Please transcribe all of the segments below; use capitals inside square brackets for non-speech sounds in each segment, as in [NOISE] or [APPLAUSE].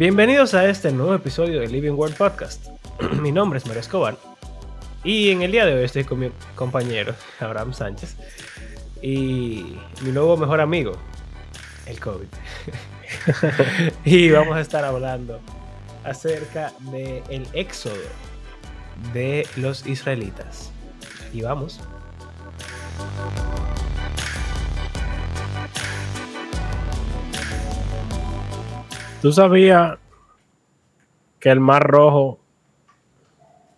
Bienvenidos a este nuevo episodio de Living World Podcast. [CLEARS THROAT] mi nombre es Mario Escobar y en el día de hoy estoy con mi compañero Abraham Sánchez y mi nuevo mejor amigo, el COVID. [LAUGHS] y vamos a estar hablando acerca del el éxodo de los israelitas. Y vamos. ¿Tú sabías que el Mar Rojo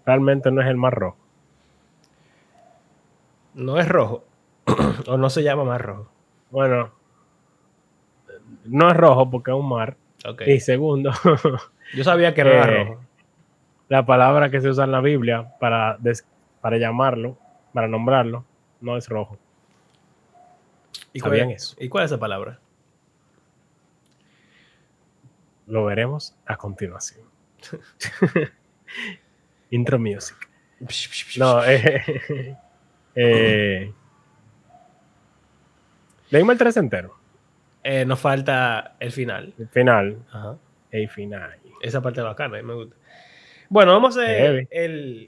realmente no es el Mar Rojo? No es rojo. [CLEARS THROAT] o no se llama Mar Rojo. Bueno, no es rojo porque es un mar. Okay. Y segundo, [LAUGHS] Yo sabía que no era Eh, rojo. la palabra que se usa en la Biblia para, des- para llamarlo, para nombrarlo, no es rojo. ¿Y cuál, ¿sabían es- eso? ¿Y cuál es esa palabra? Lo veremos a continuación. [LAUGHS] Intro music. No, eh, [LAUGHS] eh, leímos el 3 entero. Eh, nos falta el final. El final. Ajá. El final. Esa parte bacana, a mí me gusta. Bueno, vamos a hacer el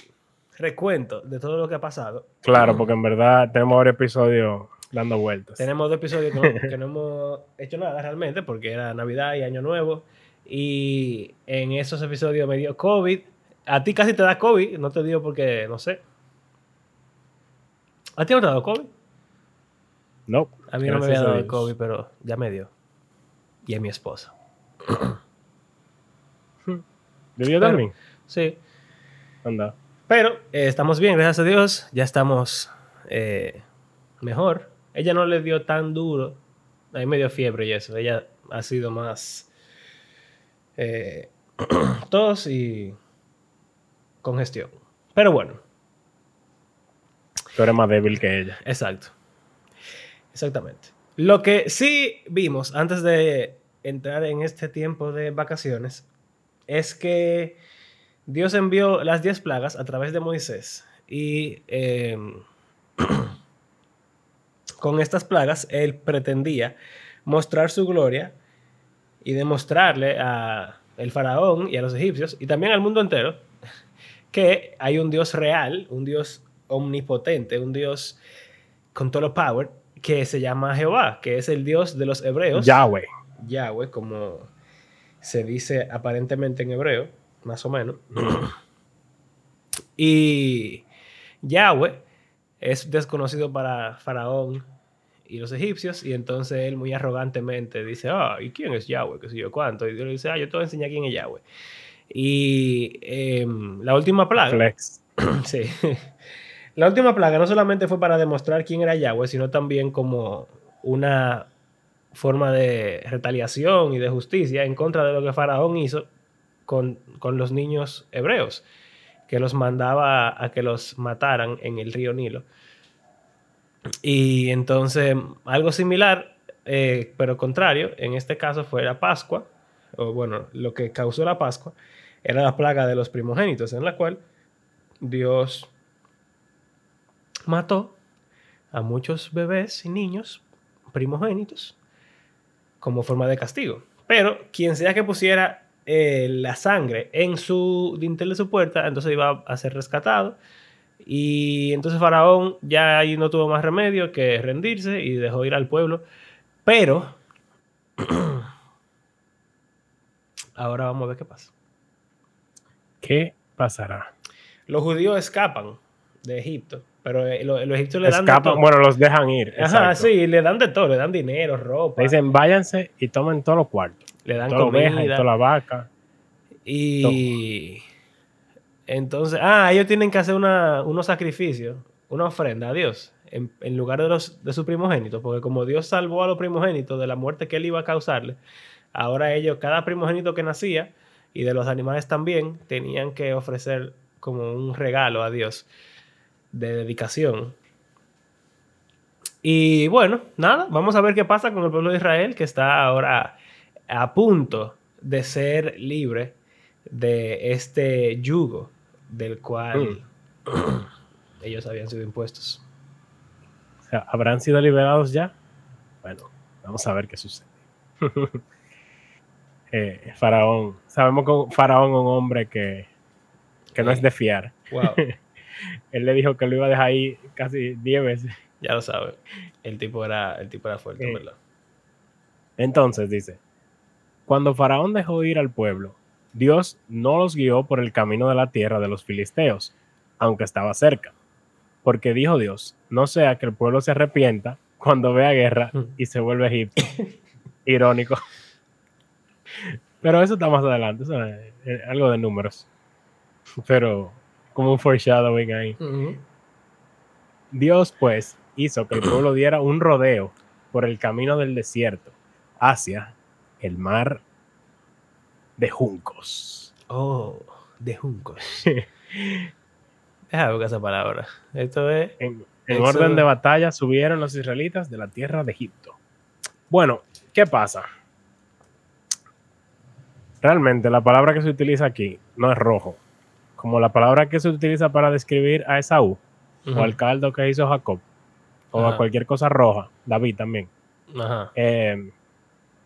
recuento de todo lo que ha pasado. Claro, porque en verdad tenemos varios episodios dando vueltas. Tenemos dos episodios que no, que no hemos hecho nada realmente porque era Navidad y Año Nuevo. Y en esos episodios me dio COVID. A ti casi te da COVID, no te dio porque, no sé. ¿A ti no te ha dado COVID? No. A mí no me había dado. COVID, pero ya me dio. Y a mi esposa. [CLEARS THROAT] ¿De Dios Pero- también? Sí. Anda. Pero eh, estamos bien, gracias a Dios. Ya estamos eh, mejor. Ella no le dio tan duro. A mí me dio fiebre y eso. Ella ha sido más eh, [CLEARS THROAT] tos y congestión. Pero bueno, Tú eres más débil que ella. exacto. Exactamente. Lo que sí vimos antes de entrar en este tiempo de vacaciones es que Dios envió las diez plagas a través de Moisés y eh, [CLEARS THROAT] con estas plagas él pretendía mostrar su gloria y demostrarle a el faraón y a los egipcios y también al mundo entero que hay un Dios real, un Dios omnipotente, un Dios con todo lo power que se llama Jehová, que es el Dios de los hebreos. Yahweh. Yahweh, como se dice aparentemente en hebreo, más o menos. [CLEARS THROAT] y Yahweh es desconocido para Faraón y los egipcios, y entonces él muy arrogantemente dice, ah, ¿y quién es Yahweh? ¿Qué sé yo cuánto? Y Dios le dice, ah, yo te voy a enseñar quién es Yahweh. Y em, la última plaga... Flex. [CLEARS THROAT] Sí. [LAUGHS] La última plaga no solamente fue para demostrar quién era Yahweh, sino también como una forma de retaliación y de justicia en contra de lo que Faraón hizo con, con los niños hebreos, que los mandaba a que los mataran en el río Nilo. Y entonces, algo similar, eh, pero contrario, en este caso fue la Pascua, o bueno, lo que causó la Pascua era la plaga de los primogénitos, en la cual Dios mató a muchos bebés y niños primogénitos como forma de castigo. Pero quien sea que pusiera eh, la sangre en su dintel de su puerta, entonces iba a ser rescatado. Y entonces Faraón ya ahí no tuvo más remedio que rendirse y dejó ir al pueblo. Pero [CLEARS THROAT] ahora vamos a ver qué pasa. ¿Qué pasará? Los judíos escapan de Egipto, pero eh, lo- los egipcios le dan de todo. bueno, los dejan ir. Ajá, exacto. sí, le dan de todo, le dan dinero, ropa, Le dicen, váyanse y tomen todos los cuartos. le dan Toda la oveja y comida. toda la vaca. Y entonces, ah, ellos tienen que hacer una, unos sacrificios, una ofrenda a Dios, en, lugar de, los, de su primogénito, porque como Dios salvó a los primogénitos de la muerte que él iba a causarle, ahora ellos, cada primogénito que nacía, y de los animales también, tenían que ofrecer como un regalo a Dios de dedicación. Y bueno, nada, vamos a ver qué pasa con el pueblo de Israel, que está ahora a punto de ser libre de este yugo del cual [CLEARS THROAT] ellos habían sido impuestos. O sea, ¿habrán sido liberados ya? Bueno, vamos a ver qué sucede. [LAUGHS] eh, Faraón. Sabemos que Faraón es un hombre que, que no es de fiar. Wow. [LAUGHS] Él le dijo que lo iba a dejar ahí casi 10 veces. ya lo sabes. El tipo era, el tipo era fuerte, Eh. ¿verdad? Entonces dice, cuando Faraón dejó ir al pueblo, Dios no los guió por el camino de la tierra de los filisteos, aunque estaba cerca. Porque dijo Dios, no sea que el pueblo se arrepienta cuando vea guerra y se vuelve a Egipto. [LAUGHS] Irónico. Pero eso está más adelante, eso es eh, algo de números. Pero como un foreshadowing ahí. Dios, pues, hizo que el pueblo diera un rodeo por el camino del desierto hacia el mar de juncos. Oh, de juncos. Deja buscar esa palabra. Esto es. En, en orden de batalla subieron los israelitas de la tierra de Egipto. Bueno, ¿qué pasa? Realmente la palabra que se utiliza aquí no es rojo, como la palabra que se utiliza para describir a Esaú o al caldo que hizo Jacob o a cualquier cosa roja, David también. Ajá. Eh,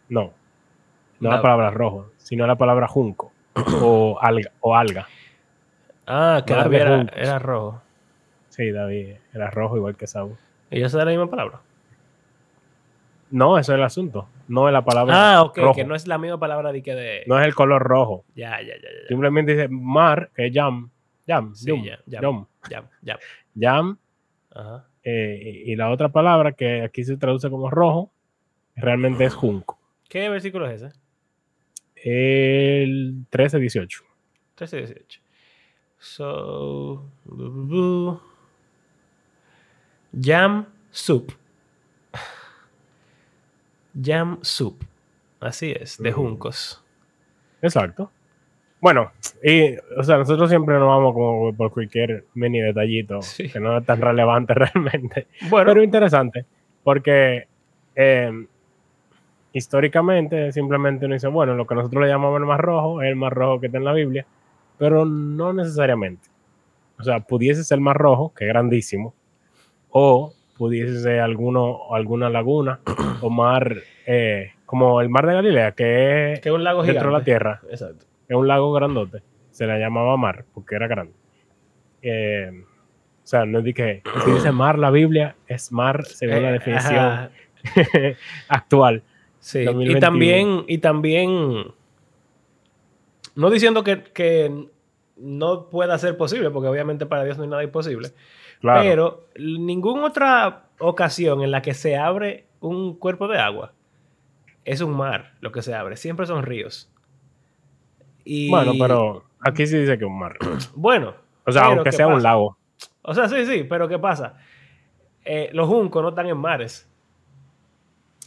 no, no Da- la palabra rojo, sino la palabra junco [COUGHS] o alga. O alga. Ah, que David era, era rojo. Sí, David era rojo igual que Saúl. ¿Y esa es la misma palabra? No, eso es el asunto. No es la palabra Ah, ok, rojo. que no es la misma palabra de que de. No es el color rojo. Ya, ya, ya, ya. Simplemente dice mar, que es jam. Jam. Sí, yum, ya, ya. yum. Ya, ya. Jam, Ajá. eh, y y la otra palabra que aquí se traduce como rojo, realmente es junco. ¿Qué versículo es ese? El 13-18. 13 18. So. bu, bu, bu. Jam soup. Jam soup. Así es, de Mm. juncos. Exacto. Bueno, y, o sea, nosotros siempre nos vamos como por cualquier mini detallito [LAUGHS] Sí. que no es tan relevante [LAUGHS] realmente. Bueno, Pero interesante, porque eh, históricamente simplemente uno dice, bueno, lo que nosotros le llamamos el mar rojo es el mar rojo que está en la Biblia, pero no necesariamente. O sea, pudiese ser el mar rojo, que es grandísimo, o pudiese ser alguno, alguna laguna, [CLEARS THROAT] o mar, eh, como el mar de Galilea, que es que es un lago dentro gigante. de la tierra, Exacto. es un lago grandote, se le llamaba mar, porque era grande. Eh, o sea, no es de que si dice mar la Biblia, es mar según la Eh, definición [LAUGHS] actual. Sí, y 2021. también, y también, no diciendo que, que no pueda ser posible, porque obviamente para Dios no hay nada imposible, Claro. pero ninguna otra ocasión en la que se abre un cuerpo de agua es un mar lo que se abre, siempre son ríos. Y, Bueno, pero aquí sí dice que es un mar. [CLEARS THROAT] Bueno, O sea, aunque ¿qué sea un lago. O sea, sí, sí, pero ¿qué pasa? Eh, los juncos no están en mares.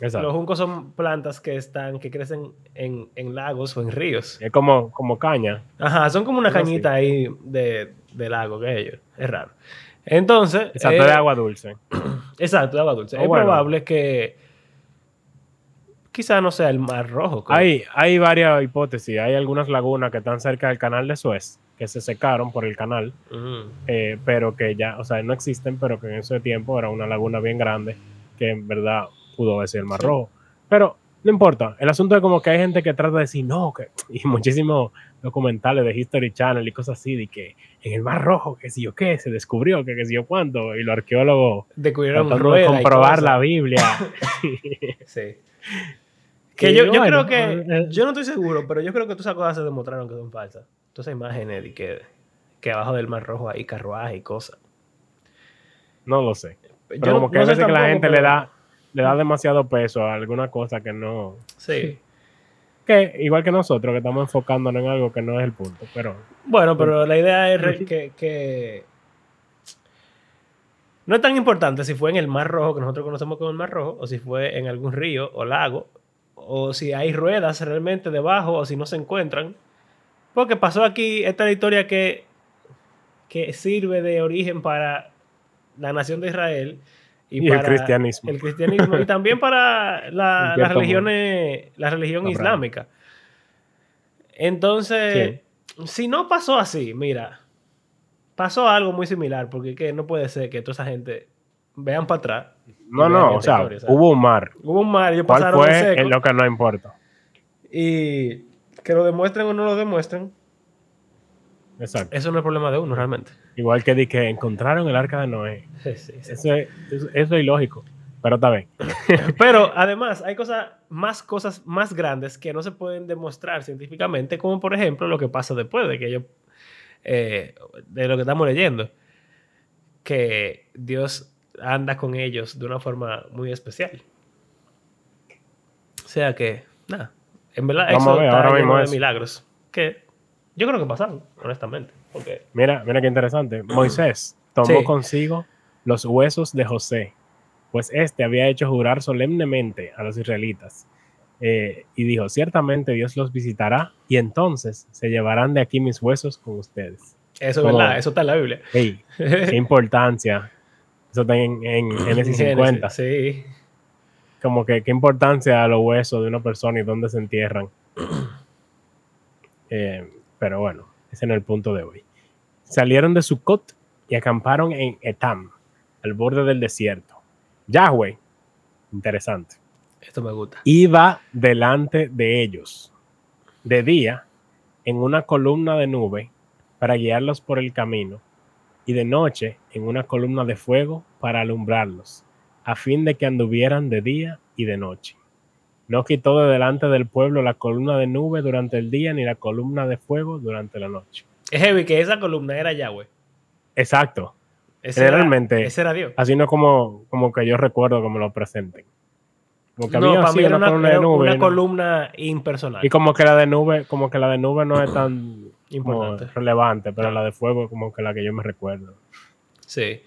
Los juncos son plantas que están, que crecen en, en lagos o en ríos. Es como, como caña. Ajá, son como una así. cañita ahí de, de lago que ellos. Es raro. Entonces. Exacto, eh, de agua dulce. [CLEARS THROAT] Exacto, de agua dulce. O es bueno. probable que. Quizá no sea el mar rojo. Hay, hay varias hipótesis. Hay algunas lagunas que están cerca del canal de Suez, que se secaron por el canal, Ujú. eh, pero que ya, o sea, no existen, pero que en ese tiempo era una laguna bien grande, que en verdad pudo haber sido el mar Sí. rojo. Pero no importa. El asunto es como que hay gente que trata de decir no, que, [LAUGHS] y muchísimos documentales de History Channel y cosas así, de que en el mar rojo, que si yo qué, se descubrió, que, que si yo cuánto, y los arqueólogos Descubrieron de comprobar la Biblia. [LAUGHS] [LAUGHS] Sí. Que yo, yo creo que. eh, Yo no estoy seguro, pero yo creo que todas esas cosas se demostraron que son falsas. Todas esas imágenes de que, que abajo del mar rojo hay carruajes y cosas. no lo sé. Pero Yo no- como que no a veces que la gente le da, le da demasiado peso a alguna cosa que no. Sí. Que igual que nosotros, que estamos enfocándonos en algo que no es el punto. Pero Bueno, pero la idea es que, que no es tan importante si fue en el Mar Rojo, que nosotros conocemos como el Mar Rojo, o si fue en algún río o lago, o si hay ruedas realmente debajo, o si no se encuentran. Porque pasó aquí, esta historia que, que sirve de origen para la nación de Israel Y el para cristianismo. el cristianismo y también para la, [LAUGHS] En las religiones, la religión Abraham. islámica. Entonces, si no pasó así, mira, pasó algo muy similar, porque que no puede ser que toda esa gente vean para atrás. no, no, o sea, hubo un mar. Hubo un mar, ellos ¿Cuál pasaron en fue? seco, Es lo que no importa. y Que lo demuestren o no lo demuestren, Exacto. eso no es problema de uno realmente. Igual que di que encontraron el arca de Noé. [LAUGHS] Sí, sí, sí. Eso es, eso, es ilógico. Pero está bien. [LAUGHS] Pero además hay cosas, más cosas más grandes que no se pueden demostrar científicamente, como por ejemplo lo que pasa después de que ellos, eh, de lo que estamos leyendo, que Dios anda con ellos de una forma muy especial. O sea que, nada, en verdad Vamos eso a ver, ahora mismo de milagros que yo creo que pasaron, honestamente. Mira, mira qué interesante. Moisés tomó Sí. consigo los huesos de José, pues éste había hecho jurar solemnemente a los israelitas. eh, y dijo, ciertamente Dios los visitará y entonces se llevarán de aquí mis huesos con ustedes. eso es verdad, eso está en la Biblia. Hey, qué importancia. Eso está en, en [LAUGHS] Génesis 50. Sí. Como que qué importancia a los huesos de una persona y dónde se entierran. [CLEARS THROAT] Eh, pero bueno, ese no es el punto de hoy. Salieron de Sucot y acamparon en Etam, al borde del desierto. Yahweh, interesante, Esto me gusta. iba delante de ellos de día en una columna de nube para guiarlos por el camino y de noche en una columna de fuego para alumbrarlos, a fin de que anduvieran de día y de noche. No quitó de delante del pueblo la columna de nube durante el día ni la columna de fuego durante la noche. Es heavy que esa columna era Yahweh. Exacto. Ese era- Generalmente- ese era Dios. Así no como, como que yo recuerdo como lo presenten. Como que No, había para mí era una, columna de nube, una ¿no? columna impersonal. Y como que la de nube, como que la de nube no es tan Importante. relevante, pero la de fuego como que la que yo me recuerdo. Sí.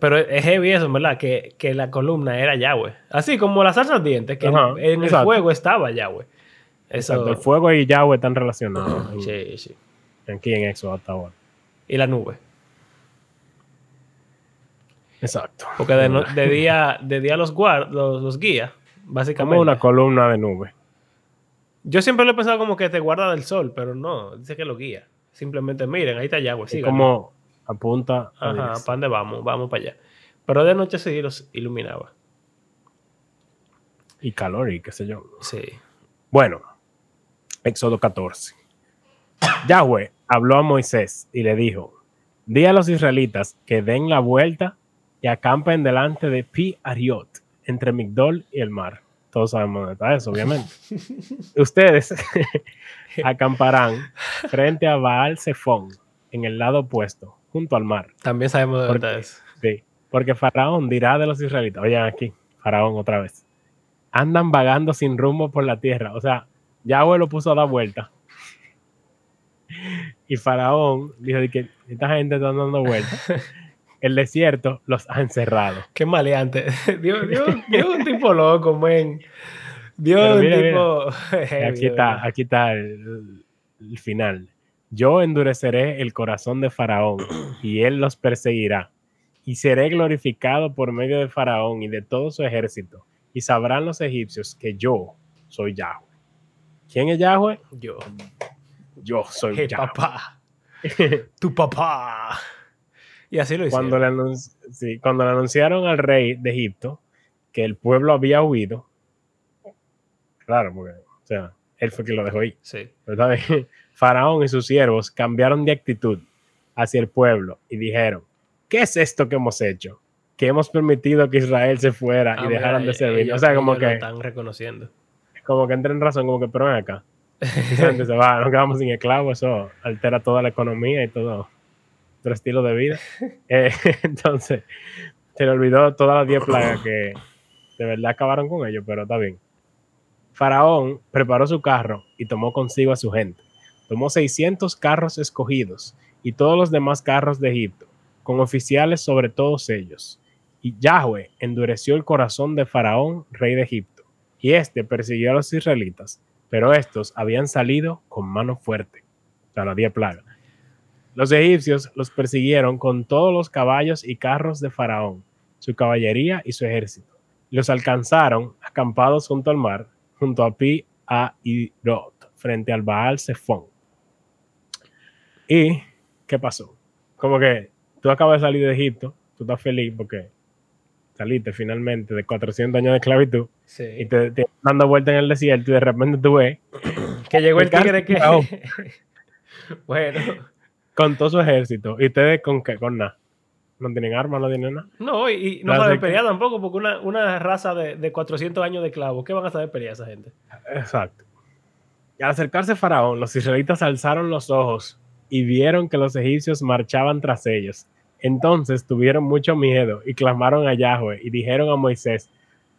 Pero es heavy eso, ¿verdad? Que, que la columna era Yahweh. Así como las salsa ardientes, que Ajá, en el fuego estaba Yahweh. Eso. Exacto, el fuego y Yahweh están relacionados en- Sí, sí. aquí en Éxodo hasta ahora. Y la nube. Exacto. Porque de, no- [LAUGHS] de día, de día los, guard, los, los guía, básicamente. Como una columna de nube. Yo siempre lo he pensado como que te guarda del sol, pero no, dice que lo guía. Simplemente miren, ahí está Yahweh. Síganlo. como apunta a Ajá, Dios. ¿para dónde vamos? Vamos para allá. Pero de noche sí los iluminaba. y calor y qué sé yo. Sí. Bueno, Éxodo 14. Yahweh habló a Moisés y le dijo, di a los israelitas que den la vuelta y acampen delante de Pi Ariot, entre Migdol y el mar. Todos sabemos dónde está eso, obviamente. [LAUGHS] Ustedes [LAUGHS] acamparán frente a Baal Zephón, en el lado opuesto, junto al mar. También sabemos de dónde es. Sí, porque Faraón dirá de los israelitas, oigan aquí, Faraón otra vez, andan vagando sin rumbo por la tierra. O sea, Yahweh lo puso a dar vuelta. Y Faraón dijo que esta gente está dando vuelta. [LAUGHS] El desierto los ha encerrado. Qué maleante. [LAUGHS] Dios, Dios, [LAUGHS] Dios es un tipo loco, men. Dios es un mira, tipo. Aquí está, aquí está el, el final. Yo endureceré el corazón de Faraón [CLEARS THROAT] y él los perseguirá. Y seré glorificado por medio de Faraón y de todo su ejército. Y sabrán los egipcios que yo soy Yahweh. ¿Quién es Yahweh? Yo. Yo soy Hey, Yahweh. papá. [LAUGHS] Tu papá. Y así lo hicieron. Cuando le, anunci- sí, cuando le anunciaron al rey de Egipto que el pueblo había huido, claro, porque, o sea, él fue quien lo dejó ir. Sí. ¿verdad? [LAUGHS] Faraón y sus siervos cambiaron de actitud hacia el pueblo y dijeron, ¿qué es esto que hemos hecho? Que hemos permitido que Israel se fuera Ah, y mira, dejaran de servir. ellos- o sea, como lo que, están reconociendo. como que entren en razón, como que, pero ven acá. Gente se va, nos quedamos sin esclavos, eso altera toda la economía y todo nuestro estilo de vida. [LAUGHS] Eh, [LAUGHS] entonces, se le olvidó todas las 10 plagas que de verdad acabaron con ellos, pero está bien. Faraón preparó su carro y tomó consigo a su gente. Tomó 600 carros escogidos y todos los demás carros de Egipto, con oficiales sobre todos ellos. Y Yahweh endureció el corazón de Faraón, rey de Egipto, y éste persiguió a los israelitas, pero estos habían salido con mano fuerte. Sea, las 10 plagas. Los egipcios los persiguieron con todos los caballos y carros de Faraón, su caballería y su ejército. Los alcanzaron acampados junto al mar, junto a Pi a Irot, frente al Baal Zephón. ¿Y qué pasó? Como que tú acabas de salir de Egipto, tú estás feliz porque saliste finalmente de 400 años de esclavitud y Sí. te, te dando vuelta en el desierto y de repente tú ves Que llegó el tigre que. [LAUGHS] Bueno. con todo su ejército. ¿Y ustedes con qué? Con nada. No tienen armas, no tienen nada. No, y, y no saben pelear tampoco, porque una, una raza de, de 400 años de clavos, ¿qué van a saber pelear esa gente? Exacto. Y al acercarse Faraón, los israelitas alzaron los ojos y vieron que los egipcios marchaban tras ellos. Entonces tuvieron mucho miedo y clamaron a Yahweh y dijeron a Moisés,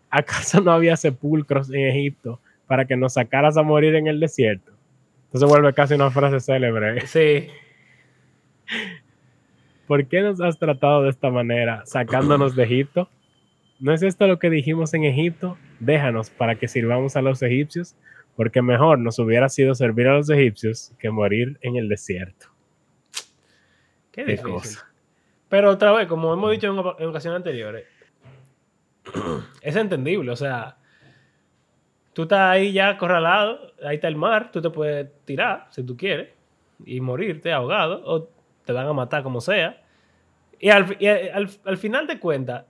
¿acaso no había sepulcros en Egipto para que nos sacaras a morir en el desierto? Entonces vuelve casi una frase célebre. Sí. ¿Por qué nos has tratado de esta manera, sacándonos de Egipto? ¿No es esto lo que dijimos en Egipto? Déjanos para que sirvamos a los egipcios, porque mejor nos hubiera sido servir a los egipcios que morir en el desierto. Qué Qué difícil. cosa. Pero otra vez, como hemos dicho en, en ocasiones anteriores, [CLEARS THROAT] es entendible. O sea, tú estás ahí ya acorralado, ahí está el mar, tú te puedes tirar si tú quieres y morirte ahogado o te van a matar como sea. Y al, y al- al final de cuentas,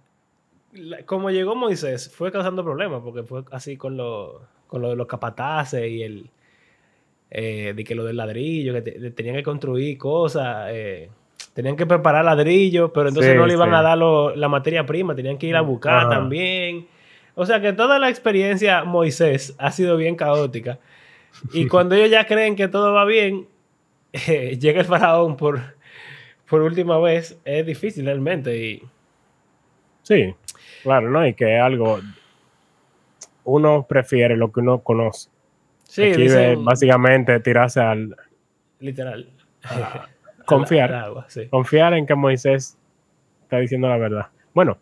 como llegó Moisés, fue causando problemas porque fue así con, lo, con lo de los capataces y el. eh, de que lo del ladrillo, que te- tenían que construir cosas. eh, Tenían que preparar ladrillos, pero entonces Sí, no le iban sí. a dar lo- la materia prima, tenían que ir a buscar Ajá. también. O sea que toda la experiencia Moisés ha sido bien caótica. Y [LAUGHS] cuando ellos ya creen que todo va bien, [LAUGHS] eh, llega el faraón por, por última vez. Es difícil realmente. Y Sí, claro, ¿no? Y que es algo, uno prefiere lo que uno conoce. sí, Aquí dicen, es básicamente tirarse al literal. [LAUGHS] confiar. Agua, sí. confiar en que Moisés está diciendo la verdad. Bueno,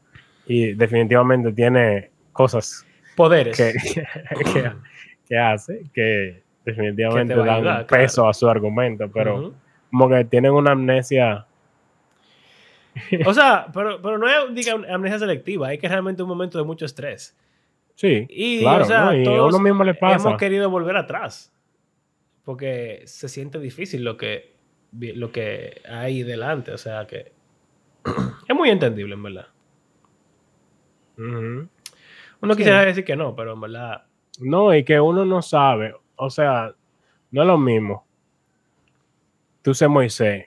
y definitivamente tiene cosas Poderes. que, [LAUGHS] que, que hace que definitivamente Que dan ayudar, peso a su argumento, pero como que tienen una amnesia. O sea, [LAUGHS] pero, pero no es diga, amnesia selectiva, es que realmente un momento de mucho estrés. Sí, Y, claro, o sea, ¿no? y a todos uno mismo le pasa. hemos querido volver atrás. Porque se siente difícil lo que, lo que hay delante. O sea que [CLEARS THROAT] es muy entendible, en verdad. Uno Sí. quisiera decir que no, pero en verdad. No, y que uno no sabe, o sea, no es lo mismo. Tú sé Moisés,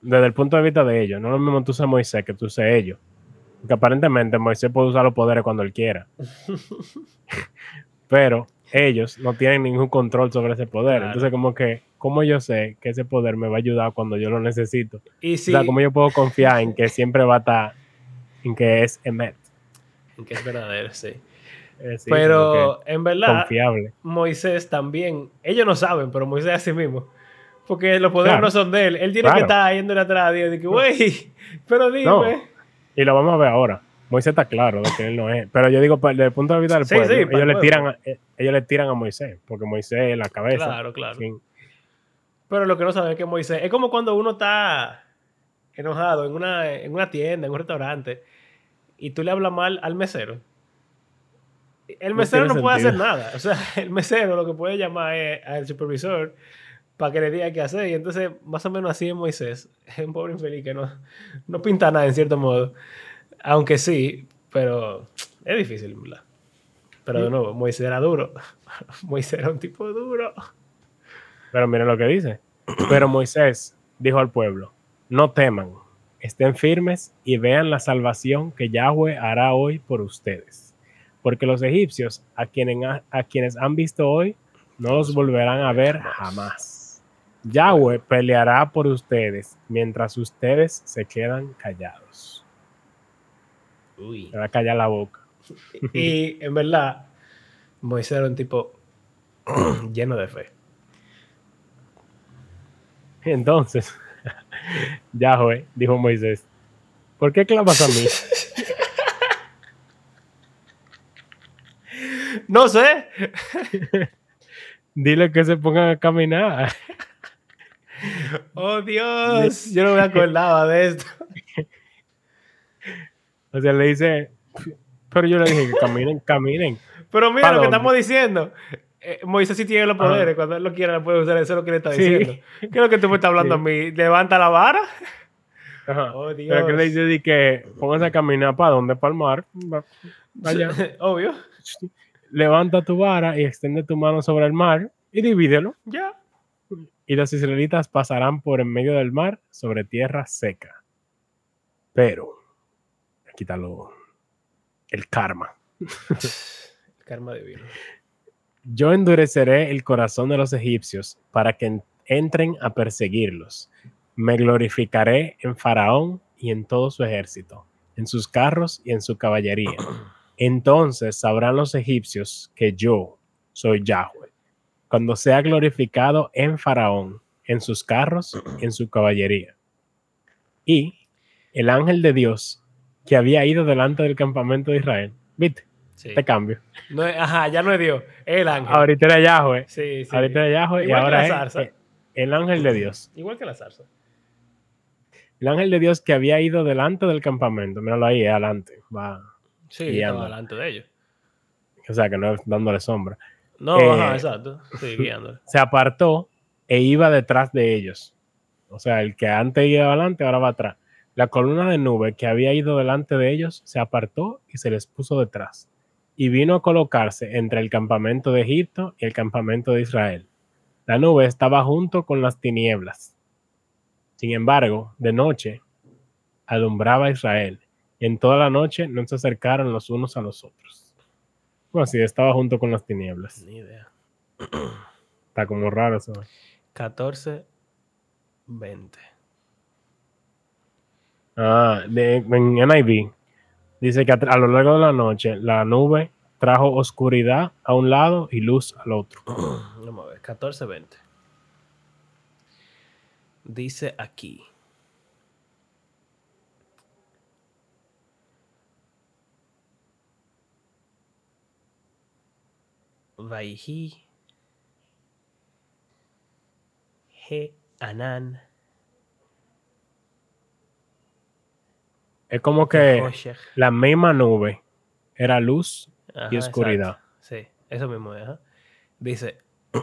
desde el punto de vista de ellos, no es lo mismo tú ser Moisés que tú ser ellos. Porque aparentemente Moisés puede usar los poderes cuando él quiera. [LAUGHS] Pero ellos no tienen ningún control sobre ese poder. Claro. Entonces, como que, ¿cómo yo sé que ese poder me va a ayudar cuando yo lo necesito? Y O sí, sea, ¿cómo yo puedo confiar en que [LAUGHS] siempre va a estar, en que es Emet? que es verdadero, sí. Como pero en verdad, confiable. Moisés también, ellos no saben, pero Moisés es así mismo. Porque los poderes Claro. no son de él. Él tiene Claro. que estar yendo atrás a Dios. De que, güey, pero dime. No. Y lo vamos a ver ahora. Moisés está claro de que él no es. Pero yo digo, pa- desde el punto de vista del Sí, pueblo, sí, ellos, el le tiran a, eh, ellos le tiran a Moisés, porque Moisés es la cabeza. Claro, claro. Pero lo que no saben es que Moisés. Es como cuando uno está enojado en una, en una tienda, en un restaurante, y tú le hablas mal al mesero. El mesero no, puede hacer nada. O sea, [LAUGHS] el mesero lo que puede llamar es al supervisor para que le diga qué hacer. Y entonces, más o menos así es Moisés. Es un pobre infeliz que no, no pinta nada, en cierto modo. Aunque sí, pero es difícil, ¿verdad? Pero de nuevo, Moisés era duro. [LAUGHS] Moisés era un tipo duro. Pero miren lo que dice. Pero Moisés dijo al pueblo, no teman, estén firmes y vean la salvación que Yahweh hará hoy por ustedes. Porque los egipcios, a quienes, a quienes han visto hoy, no los volverán a ver jamás. Yahweh peleará por ustedes mientras ustedes se quedan callados. Uy. Se va a callar la boca. Y en verdad, Moisés era un tipo [CLEARS THROAT] lleno de fe. Entonces, [LAUGHS] Yahweh dijo a Moisés, ¿por qué clamas a mí? [LAUGHS] No sé. [LAUGHS] Dile que se pongan a caminar. [LAUGHS] Oh Dios. Yo no me acordaba de esto. [LAUGHS] O sea, le dice, pero yo le dije que caminen, caminen. Pero mira ¿Pa lo que estamos diciendo. Eh, Moisés sí tiene los Ajá. poderes. Cuando él lo quiera, lo puede usar. Eso es lo que le está Sí. diciendo. ¿Qué es lo que tú me estás hablando Sí. a mí? ¿Levanta la vara? Ajá. Oh, Dios. Pero que le dice di que pónganse a caminar para dónde, para el mar. Va- Vaya. [LAUGHS] Obvio. Levanta tu vara y extiende tu mano sobre el mar y divídelo. Ya. Y los israelitas pasarán por en medio del mar sobre tierra seca. Pero, aquí está lo, el karma. El karma divino. Yo endureceré el corazón de los egipcios para que en- entren a perseguirlos. Me glorificaré en Faraón y en todo su ejército, en sus carros y en su caballería. [CLEARS THROAT] Entonces sabrán los egipcios que yo soy Yahweh, cuando sea glorificado en Faraón, en sus carros y [CLEARS THROAT] en su caballería. Y el ángel de Dios que había ido delante del campamento de Israel, ¿viste? Sí. Te cambio. No es- ajá, ya no es Dios, es el ángel. Ahorita era Yahweh. sí, sí. Ahorita era Yahweh y Igual que ahora la es zarza. eh, el ángel de Dios. Igual que la zarza. El ángel de Dios que había ido delante del campamento. Míralo ahí, adelante. Va. Sí, Guiando. estaba delante de ellos. O sea, que no es dándole sombra. No, Eh, ajá, exacto. Sí, [LAUGHS] guiándole. Se apartó e iba detrás de ellos. O sea, el que antes iba adelante, ahora va atrás. La columna de nube que había ido delante de ellos se apartó y se les puso detrás. Y vino a colocarse entre el campamento de Egipto y el campamento de Israel. La nube estaba junto con las tinieblas. Sin embargo, de noche alumbraba a Israel. Y en toda la noche no se acercaron los unos a los otros. Bueno, sí, estaba junto con las tinieblas. Ni idea. Está como raro eso. 14, 20. Ah, de- en NIV dice que a, a lo largo de la noche la nube trajo oscuridad a un lado y luz al otro. Vamos a ver, 14, 20. Dice aquí. Vaihi. He Anan. Es como que la misma nube era luz Ajá, y oscuridad. exacto. Sí, eso mismo es. Dice. [CLEARS THROAT]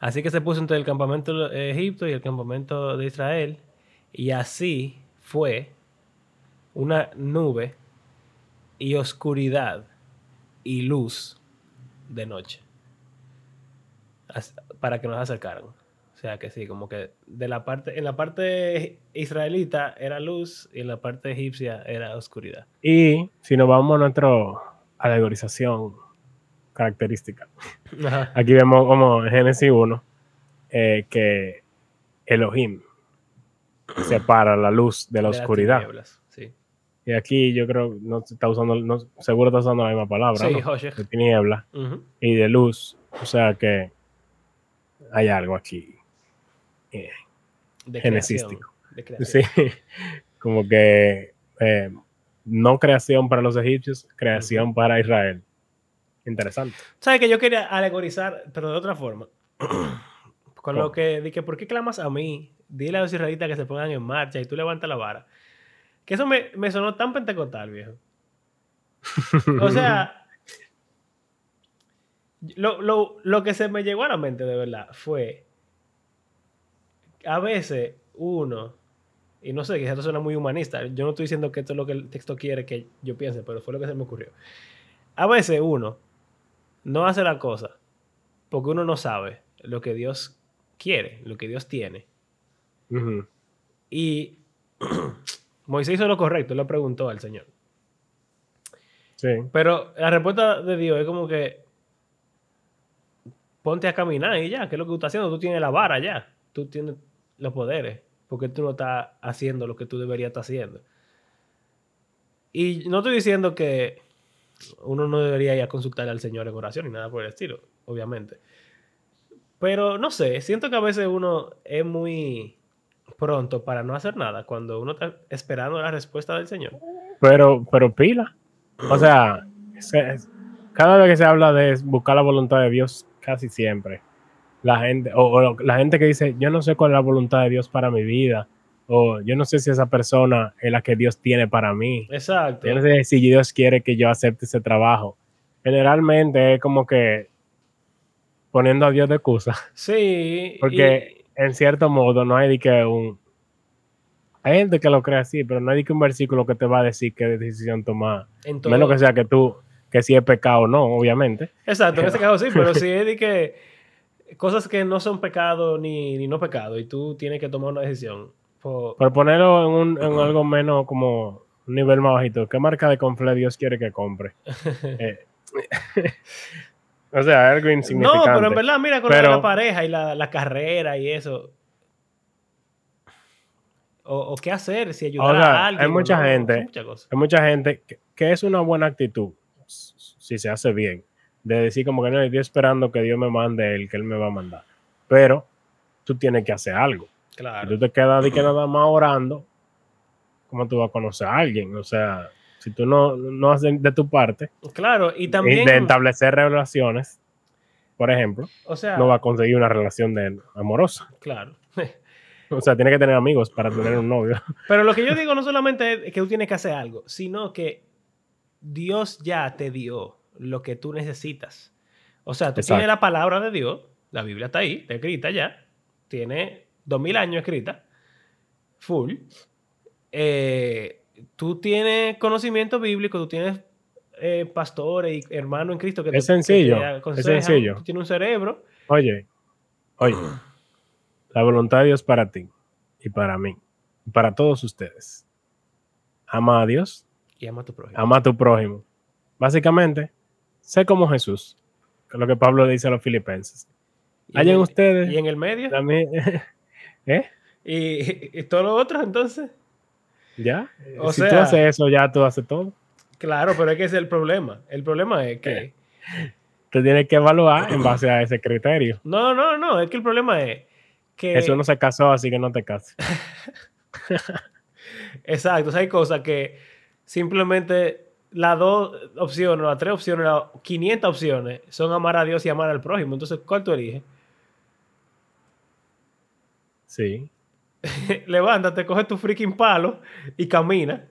así que se puso entre el campamento de Egipto y el campamento de Israel. Y así fue una nube y oscuridad y luz de noche. Para que nos acercaran. O sea que sí, como que de la parte, en la parte israelita era luz y en la parte egipcia era oscuridad. Y si nos vamos a nuestra alegorización característica, Ajá. aquí vemos como en Génesis 1 eh, que Elohim [CLEARS THROAT] separa la luz de la De las oscuridad. Sí, Y aquí yo creo, no está usando, no, seguro está usando la misma palabra, sí ¿no? De tiniebla Ujú. y de luz. O sea que hay algo aquí. eh, De Genesístico. creación, de. Sí, [LAUGHS] como que eh, no creación para los egipcios, creación para Israel. Interesante. ¿Sabes que yo quería alegorizar, pero de otra forma? [CLEARS THROAT] Con ¿Cómo? lo que dije, ¿por qué clamas a mí? Dile a los israelitas que se pongan en marcha y tú levantas la vara. Que eso me, me sonó tan pentecostal, viejo. [LAUGHS] O sea, lo, lo- lo que se me llegó a la mente de verdad fue, a veces uno, y no sé, quizás esto suena muy humanista, yo no estoy diciendo que esto es lo que el texto quiere que yo piense, pero fue lo que se me ocurrió. A veces uno no hace la cosa porque uno no sabe lo que Dios quiere, lo que Dios tiene. Y [CLEARS THROAT] Moisés hizo lo correcto, le preguntó al Señor. Sí. Pero la respuesta de Dios es como que ponte a caminar y ya, ¿qué es lo que tú estás haciendo? Tú tienes la vara ya, tú tienes los poderes, porque tú no estás haciendo lo que tú deberías estar haciendo. Y no estoy diciendo que uno no debería ir a consultar al Señor en oración ni nada por el estilo, obviamente. Pero no sé, siento que a veces uno es muy pronto para no hacer nada cuando uno está esperando la respuesta del Señor. Pero, pero pila. O sea, se- cada vez que se habla de buscar la voluntad de Dios, casi siempre, la gente, o, o la gente que dice, yo no sé cuál es la voluntad de Dios para mi vida, o yo no sé si esa persona es la que Dios tiene para mí. Exacto. Yo no sé si Dios quiere que yo acepte ese trabajo. Generalmente es como que poniendo a Dios de excusa, Sí. porque en cierto modo no hay de que un... Hay gente que lo cree así, pero no hay de que un versículo que te va a decir qué decisión tomar. Menos que sea que tú que si es pecado o no, obviamente. Exacto, en ese caso sí, pero [LAUGHS] si es de que cosas que no son pecado ni, ni no pecado y tú tienes que tomar una decisión. pues, Por ponerlo en, un, en algo menos como un nivel más bajito, ¿qué marca de confle Dios quiere que compre? [LAUGHS] Eh, [LAUGHS] o sea, algo no, insignificante. pero en verdad, mira, con Pero- la pareja y la, la carrera y eso. O, o qué hacer, si ayudar O sea, a alguien. hay mucha no, gente- cosas. Hay mucha gente que, que es una buena actitud, si se hace bien, de decir como que no, estoy esperando que Dios me mande el que Él me va a mandar. Pero tú tienes que hacer algo. Si Claro. tú te quedas de que nada más orando, ¿cómo tú vas a conocer a alguien? O sea, si tú no, no haces de tu parte Claro, y y también. de establecer relaciones, por ejemplo, o sea, no va a conseguir una relación de, amorosa. claro. [LAUGHS] O sea, tiene que tener amigos para tener un novio. [LAUGHS] Pero lo que yo digo no solamente es que tú tienes que hacer algo, sino que Dios ya te dio lo que tú necesitas. O sea, tú Exacto. tienes la palabra de Dios, la Biblia está ahí, está escrita ya, tiene dos mil años escrita, full. Eh, tú tienes conocimiento bíblico, tú tienes eh, pastores y hermanos en Cristo que Es te- que te sencillo, es sencillo. Tú tienes un cerebro. Oye, oye, la voluntad de Dios para ti y para mí, y para todos ustedes. Ama a Dios, Y ama a tu prójimo. ama a tu prójimo. Básicamente, sé como Jesús, que es lo que Pablo dice a los filipenses. El- ustedes, Y en el medio. también, [LAUGHS] ¿eh? Y, y todo lo otro, entonces. ¿Ya? O si tú haces eso, ya tú haces todo. Claro, pero es que ese es el problema. El problema es que. Tú tienes que evaluar en base a ese criterio. [CLEARS THROAT] No, no, no. Es que el problema es que. Jesús no se casó, así que no te cases. [LAUGHS] [LAUGHS] Exacto. O sea, hay cosas que simplemente las dos opciones, las tres opciones, las 500 opciones son amar a Dios y amar al prójimo. Entonces, ¿cuál tú eliges? Sí. [LAUGHS] Levántate, coge tu freaking palo y camina.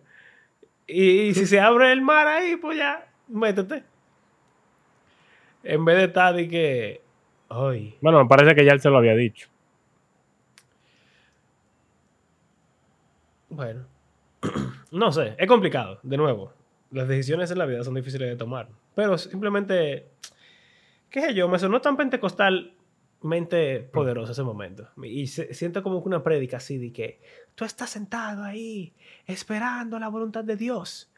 Y, y si se abre el mar ahí, pues ya, métete. En vez de estar de que. Ay. Bueno, me parece que ya él se lo había dicho. Bueno, [CLEARS THROAT] no sé, es complicado, de nuevo. Las decisiones en la vida son difíciles de tomar. Pero simplemente, qué sé yo, me sonó tan pentecostalmente poderoso ese momento. Y se- siento como una prédica así de que tú estás sentado ahí esperando la voluntad de Dios.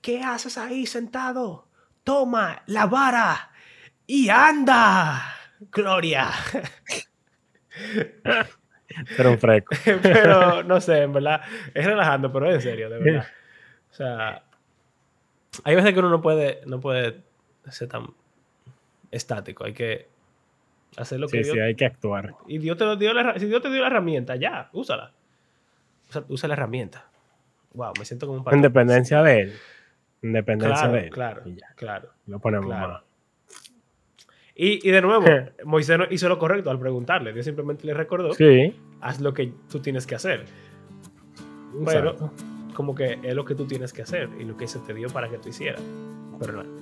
¿Qué haces ahí sentado? Toma la vara y anda. Gloria. [LAUGHS] Era un fresco. [LAUGHS] pero no sé, en verdad, es relajando, pero es en serio, de verdad. O sea, hay veces que uno no puede, no puede ser tan estático, hay que hacer lo que Sí, Dios... hay que actuar. Y Dios te lo dio, la, si Dios te dio la herramienta, ya, úsala. Usa, usa la herramienta. Wow, me siento como un En patrón. dependencia de él. En dependencia Claro, de él. claro, Y ya, claro. lo ponemos claro. más. Y, y de nuevo, [LAUGHS] Moisés no hizo lo correcto al preguntarle. Dios simplemente le recordó, Sí. haz lo que tú tienes que hacer. Pero exacto. como que es lo que tú tienes que hacer y lo que se te dio para que tú hicieras. Pero no.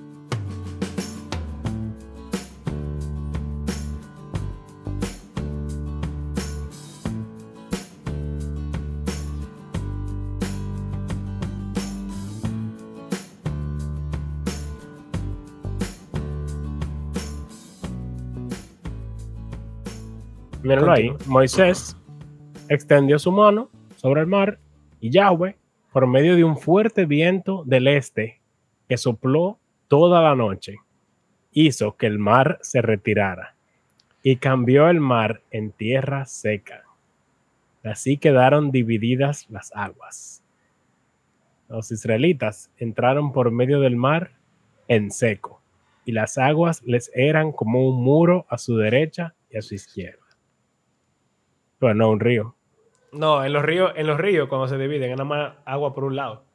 Míralo ahí. Moisés extendió su mano sobre el mar y Yahweh, por medio de un fuerte viento del este que sopló toda la noche, hizo que el mar se retirara y cambió el mar en tierra seca. Así quedaron divididas las aguas. Los israelitas entraron por medio del mar en seco y las aguas les eran como un muro a su derecha y a su izquierda. Bueno, no, un río. No, en los ríos, en los ríos cuando se dividen, es nada más agua por un lado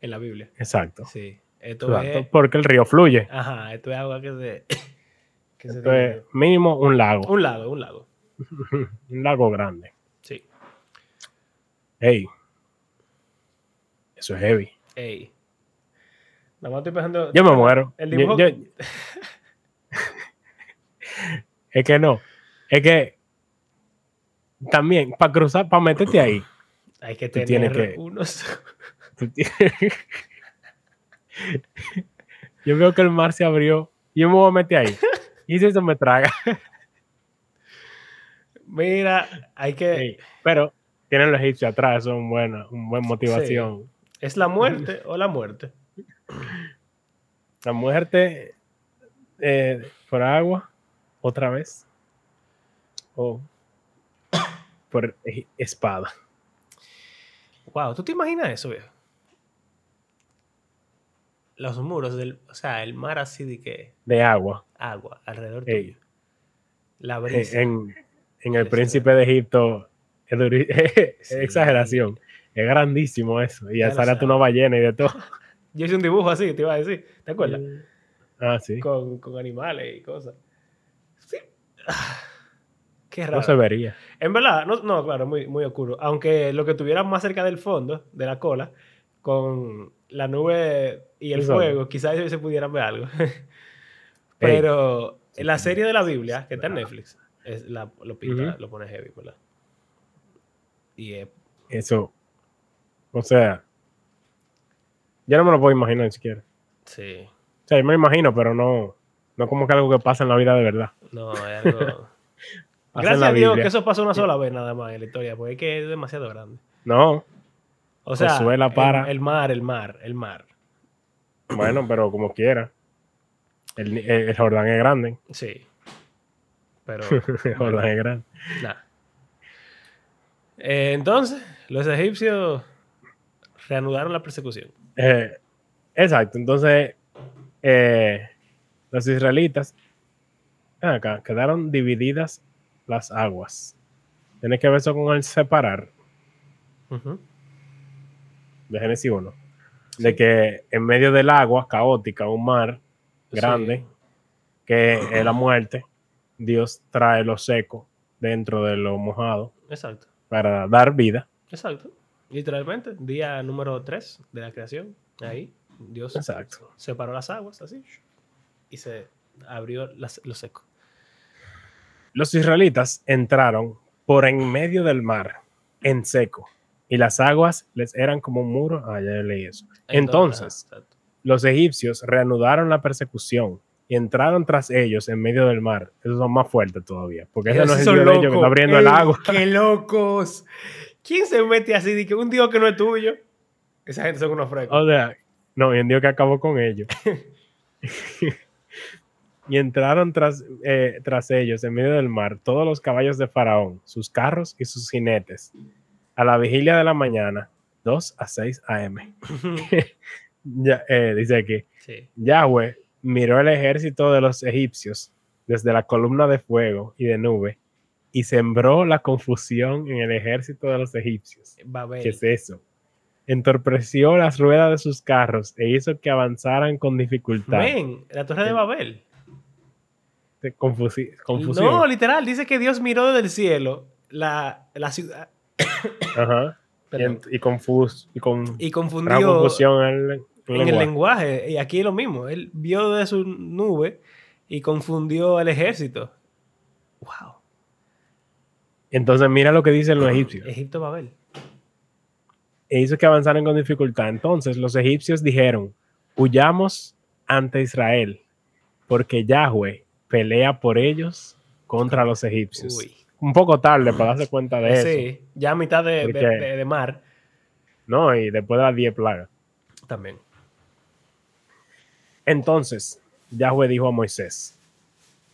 en la Biblia. Exacto. Sí. Esto Exacto, es. Porque el río fluye. Ajá, esto es agua que se. [COUGHS] que se Esto es mínimo un lago. Un lado, un lado. [LAUGHS] Un lago grande. Sí. Ey. Eso es heavy. Ey. Nada más estoy pensando. Yo me muero. El Yo- dibujo. yo- [LAUGHS] es que no. Es que también, para cruzar, para meterte ahí, Hay que tener que- unos. [LAUGHS] yo veo que el mar se abrió yo me voy a meter ahí. Y si eso me traga. Mira, hay que. Sí, Pero tienen los egipcios atrás, eso es un buen motivación. ¿Es la muerte o la muerte? La muerte eh, por agua, otra vez. O por espada. Wow, ¿tú te imaginas eso, viejo? Los muros del. O sea, el mar así de que. De agua. Agua alrededor Ey. tuyo. La brisa. En, en el príncipe de Egipto es, duri- [LAUGHS] es Sí. exageración. Es grandísimo eso. Y Ya sale una ballena y de todo. [LAUGHS] Yo hice un dibujo así, te iba a decir. ¿Te acuerdas? Ah, sí. Con, con animales y cosas. Sí. Qué raro. No se vería. En verdad, no, no claro, muy, muy oscuro. Aunque lo que tuviera más cerca del fondo, de la cola, con la nube y el fuego, quizás se pudieran ver algo. [LAUGHS] Pero la sí, serie de la Biblia, sí, que está en. Netflix, es la, lo pinta, lo pone heavy, ¿verdad? Y es Eso. O sea. Yo no me lo puedo imaginar ni siquiera. sí. O sea, yo me lo imagino, pero no, no como que algo que pasa en la vida de verdad. No, es algo. Gracias a Dios que eso pasó una sola vez nada más en la historia, porque es que es demasiado grande. No, O sea, el- para. El, mar, el mar, el mar. bueno, pero como quiera. El, el, el Jordán es grande. Sí. Pero, [LAUGHS] El Jordán es grande. Eh, entonces, los egipcios reanudaron la persecución. Eh, exacto. Entonces, eh, los israelitas acá, quedaron divididas las aguas. Tiene que ver eso con el separar de Génesis 1. De que en medio del agua caótica, un mar grande, Sí. que es la muerte, Dios trae lo seco dentro de lo mojado Exacto. para dar vida. Exacto. Literalmente, día número 3 de la creación. Ahí, Dios Exacto. separó las aguas así y se abrió las- lo seco. Los israelitas entraron por en medio del mar, en seco, y las aguas les eran como un muro. Ah, ya leí eso. Entonces, los egipcios reanudaron la persecución y entraron tras ellos en medio del mar. Esos son más fuertes todavía, porque ese no es el Dios de ellos que está abriendo el agua. ¡Qué locos! ¿Quién se mete así de que un Dios que no es tuyo? Esa gente son unos frescos. O sea, no, y un Dios que acabó con ellos. [LAUGHS] y entraron tras, eh, tras ellos en medio del mar todos los caballos de Faraón, sus carros y sus jinetes, a la vigilia de la mañana, 2 a 6 a.m. [LAUGHS] Ya, eh, dice aquí, sí. Yahweh miró el ejército de los egipcios desde la columna de fuego y de nube y sembró la confusión en el ejército de los egipcios. Babel. ¿Qué es eso? Entorpeció las ruedas de sus carros e hizo que avanzaran con dificultad. Men, la torre de. Babel. Confusión. No, literal, dice que Dios miró desde el cielo la, la ciudad Ajá. [COUGHS] Y, y confus- y con, y confundió confusión en el, en en el lenguaje. lenguaje. Y aquí es lo mismo. Él vio de su nube y confundió al ejército. Wow. Entonces mira lo que dicen los egipcios. Egipto Babel. e hizo que avanzaran con dificultad. Entonces los egipcios dijeron, huyamos ante Israel, porque Yahweh pelea por ellos contra los egipcios. Uy. Un poco tarde para darse cuenta de eso, Sí, ya a mitad de, de- de mar ¿no? Y después de las 10 plagas. también. Entonces Yahweh dijo a Moisés,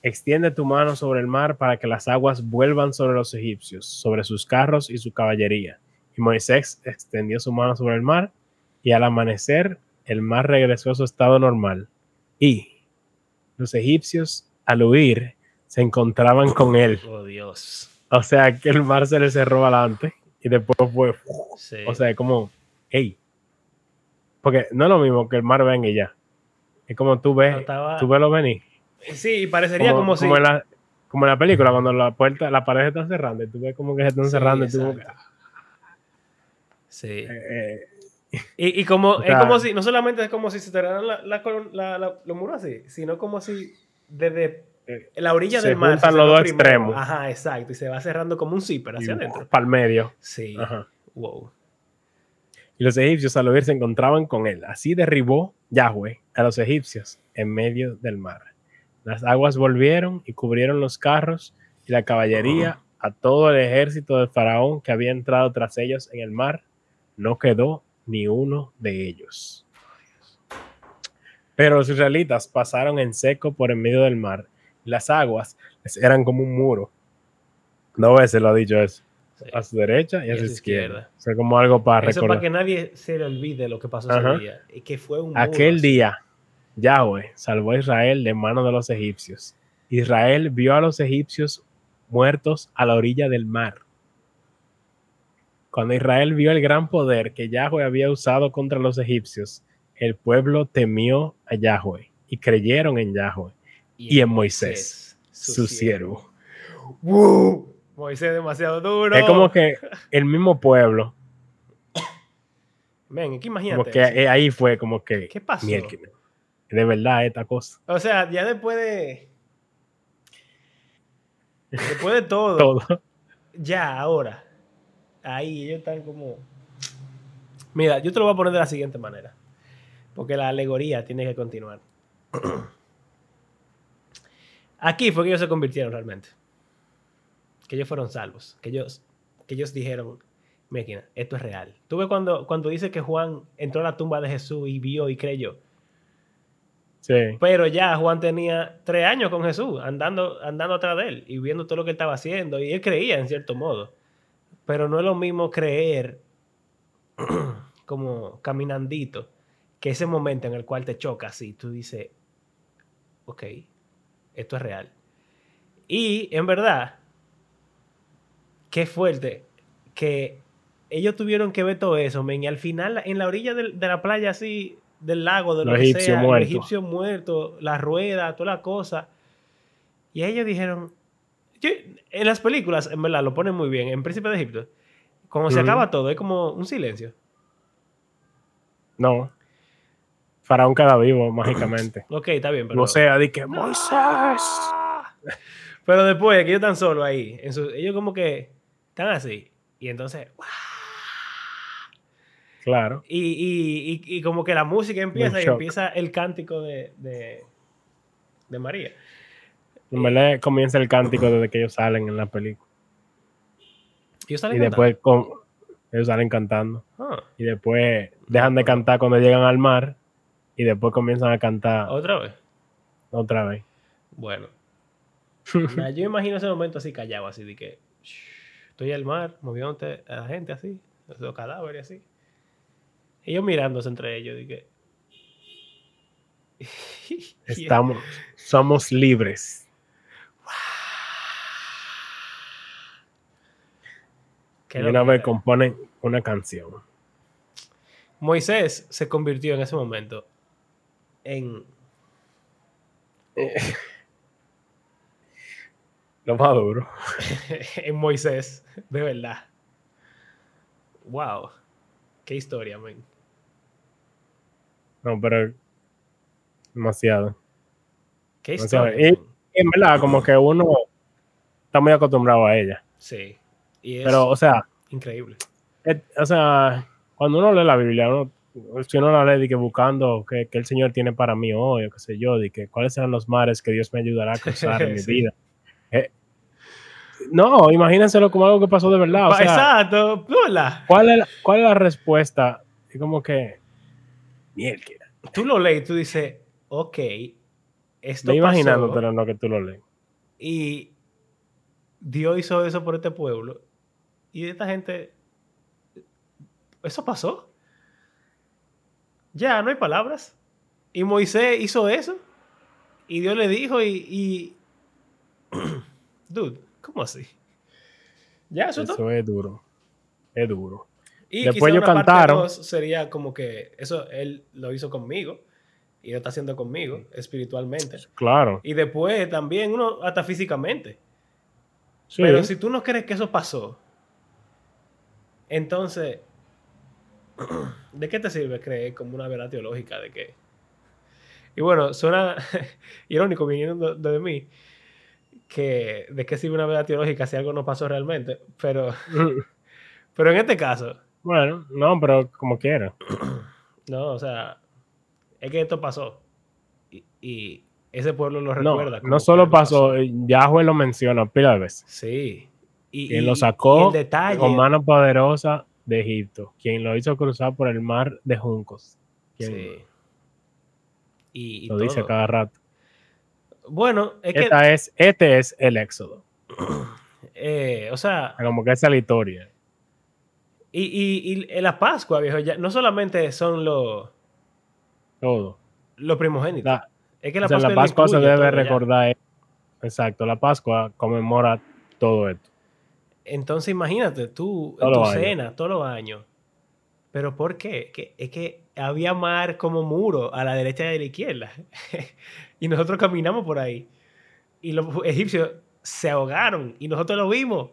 extiende tu mano sobre el mar para que las aguas vuelvan sobre los egipcios, sobre sus carros y su caballería. Y Moisés extendió su mano sobre el mar y al amanecer el mar regresó a su estado normal. Y los egipcios al huir se encontraban con él. Oh, Dios. O sea que el mar se le cerró adelante y después fue... Sí. O sea, es como, hey. Porque no es lo mismo que el mar venga y ya. Es como tú ves, No, estaba- tú ves lo venir. sí, parecería como, si... en la, como en la película, cuando la puerta, la pared está cerrando y tú ves como que se están Sí, cerrando y tú como que, exacto. Sí. eh, eh, Y, y como, O sea- es como si, no solamente es como si se cerraran la- la- los muros así, sino como si desde la orilla Se del mar. se los dos extremos. Ajá, exacto. Y se va cerrando como un zipper hacia adentro. para el medio. Sí. Ajá. Wow. Y los egipcios al oír se encontraban con él. Así derribó Yahweh a los egipcios en medio del mar. Las aguas volvieron y cubrieron los carros y la caballería a todo el ejército del faraón que había entrado tras ellos en el mar. No quedó ni uno de ellos. Pero los israelitas pasaron en seco por en medio del mar. Las aguas eran como un muro. No veces lo ha dicho eso. Sí. A su derecha y a Y su a su izquierda. izquierda. O sea, como algo para Eso recordar. para que nadie se le olvide lo que pasó Ajá. ese día. Y que fue un Aquel día, Yahweh salvó a Israel de mano de los egipcios. Israel vio a los egipcios muertos a la orilla del mar. Cuando Israel vio el gran poder que Yahweh había usado contra los egipcios, el pueblo temió a Yahweh y creyeron en Yahweh y en Moisés, su siervo. ¡Wow! Moisés demasiado duro. Es como que el mismo pueblo, Ven, aquí como imagínate. que eso. eh, ahí fue como que... ¿Qué pasó? "Mierda, De verdad, esta cosa. O sea, ya después de. Después de [LAUGHS] todo, Todo. ya, ahora. Ahí ellos están como. Mira, yo te lo voy a poner de la siguiente manera. Porque la alegoría tiene que continuar. [CLEARS THROAT] Aquí fue que ellos se convirtieron realmente. Que ellos fueron salvos. Que ellos, que ellos dijeron, máquina, esto es real. Tú ves cuando, cuando dice que Juan entró a la tumba de Jesús y vio y creyó. Sí. Pero ya Juan tenía tres años con Jesús, andando, andando atrás de él y viendo todo lo que él estaba haciendo. Y él creía en cierto modo. Pero no es lo mismo creer [CLEARS THROAT] como caminandito que ese momento en el cual te chocas y tú dices, ok, esto es real. Y en verdad, qué fuerte que ellos tuvieron que ver todo eso, men, y al final en la orilla de, la playa así, del lago, de lo Los que sea, la rueda, toda la cosa. Y ellos dijeron, yo- en las películas, en verdad, lo ponen muy bien, en Príncipe de Egipto, cuando se acaba todo, es como un silencio. No. Faraón queda vivo mágicamente. [COUGHS] Ok, está bien, pero... No sea de que Moisés. [LAUGHS] Pero después que ellos están solos ahí, en su- ellos como que están así. Y entonces, ¡guau! Claro. y, y, y, y como que la música empieza y shock. empieza el cántico de, de, de María. En verdad comienza el cántico desde que ellos salen en la película. Ellos salen Y cantando. después con, ellos salen cantando. Ah, Y después dejan de cantar cuando llegan al mar. Y después comienzan a cantar otra vez. otra vez. Bueno. [LAUGHS] Nah, yo imagino ese momento así callado, así de que "Shh, estoy al mar, moviéndote a la gente así, los cadáveres así. Ellos mirándose entre ellos. [LAUGHS] Y- Estamos, somos libres. Y una vez componen una canción. Moisés se convirtió en ese momento en. [LAUGHS] Lo más duro. [LAUGHS] en Moisés, de verdad. Wow. Qué historia, man. No, pero demasiado. Qué historia. y- en verdad, como que uno está muy acostumbrado a ella. Sí. Y es Pero, o sea, increíble. o sea, cuando uno lee la Biblia, uno, si uno la de que buscando que, que el Señor tiene para mí hoy, o qué sé yo, de que cuáles serán los mares que Dios me ayudará a [LAUGHS] cruzar en mi Sí. vida. Eh, no, imagínenselo como algo que pasó de verdad. O sea, Exacto. Hola. ¿cuál es, la, ¿cuál es la respuesta? Y como que, mierda. Tú lo lees tú dices, ok, esto Estoy imaginándotelo lo que tú lo lees. y Dios hizo eso por este pueblo y esta gente, eso pasó. Ya, no hay palabras. Y Moisés hizo eso y Dios le dijo y... y... [CLEARS THROAT] Dude, ¿cómo así? Ya, eso. Eso es duro. Es duro. Y Después ellos cantaron. sería como que eso él lo hizo conmigo y lo está haciendo conmigo espiritualmente. Claro. Y después también uno hasta físicamente. Sí. Pero si tú no crees que eso pasó, entonces, [CLEARS THROAT] ¿de qué te sirve creer como una verdad teológica de que... Y bueno, suena [LAUGHS] irónico viniendo de, de mí, que de qué sirve una verdad teológica si algo no pasó realmente, pero, [LAUGHS] [LAUGHS] pero en este caso, Bueno, no, pero como quiera. [CLEARS THROAT] no, o sea, es que esto pasó. Y, y ese pueblo lo No, recuerda. no que solo pasó, eh, Yahweh lo menciona pila de veces. Sí. Y, y- lo y sacó el detalle, con mano poderosa de Egipto. Quien lo hizo cruzar por el mar de juncos. Quien sí. Y, y lo dice todo. cada rato. Bueno, es que, Esta es, este es el éxodo. [CLEARS THROAT] eh, o sea, Como que esa es la historia. y, y, y la Pascua, viejo, ya, no solamente son los, Todo. los primogénitos. La, es que la o sea, Pascua, la Pascua se debe recordar. Exacto, la Pascua conmemora todo esto. Entonces, imagínate, tú, en tu años. cena, todos los años. ¿Pero por qué? Que, es que había mar como muro a la derecha y a la izquierda. [LAUGHS] y nosotros caminamos por ahí. Y los egipcios se ahogaron y nosotros lo vimos.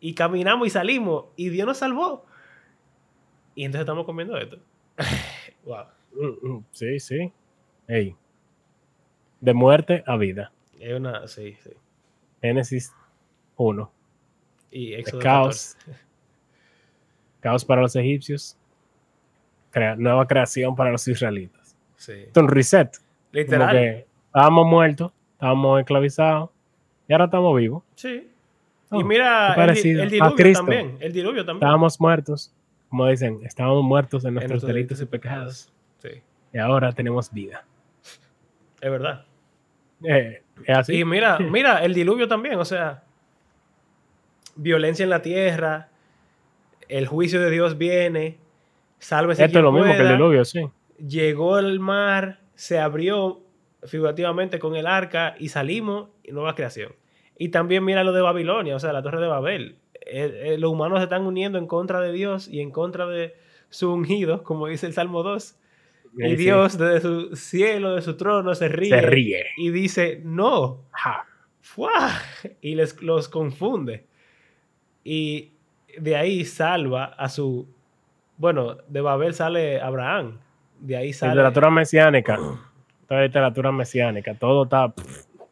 Y caminamos y salimos y Dios nos salvó. Y entonces estamos comiendo esto. [LAUGHS] wow. Mm, mm, Sí, sí. Ey. De muerte a vida. Es una... Sí, sí. Génesis 1. Y Éxodo caos. [LAUGHS] Caos para los egipcios. Crea- nueva creación para los israelitas. 14. Sí. Esto es un reset. Literal. que estábamos muertos, estábamos esclavizados y ahora estamos vivos. Sí. Oh, y mira, qué el, diluvio también. El diluvio también. Estábamos muertos, como dicen, estábamos muertos en En nuestros nuestros delitos y pecados Sí, y ahora tenemos vida. es verdad. Eh, es así. Y mira, [LAUGHS] mira, el diluvio también, o sea, violencia en la tierra, el juicio de Dios viene, sálvese Esto es quien lo mismo que el diluvio, sí. Llegó el mar, se abrió figurativamente con el arca y salimos y nueva creación. Y también mira lo de Babilonia, o sea, la torre de Babel. Eh, eh, los humanos se están uniendo en contra de Dios y en contra de su ungido, como dice el Salmo 2. Y Sí, sí. Dios desde su cielo, de su trono, se ríe, se ríe. y dice, no, Ja. ¡fua! y les, los confunde. Y de ahí salva a su... Bueno, de Babel sale Abraham. De ahí sale... Literatura mesiánica. Toda literatura mesiánica. Todo está.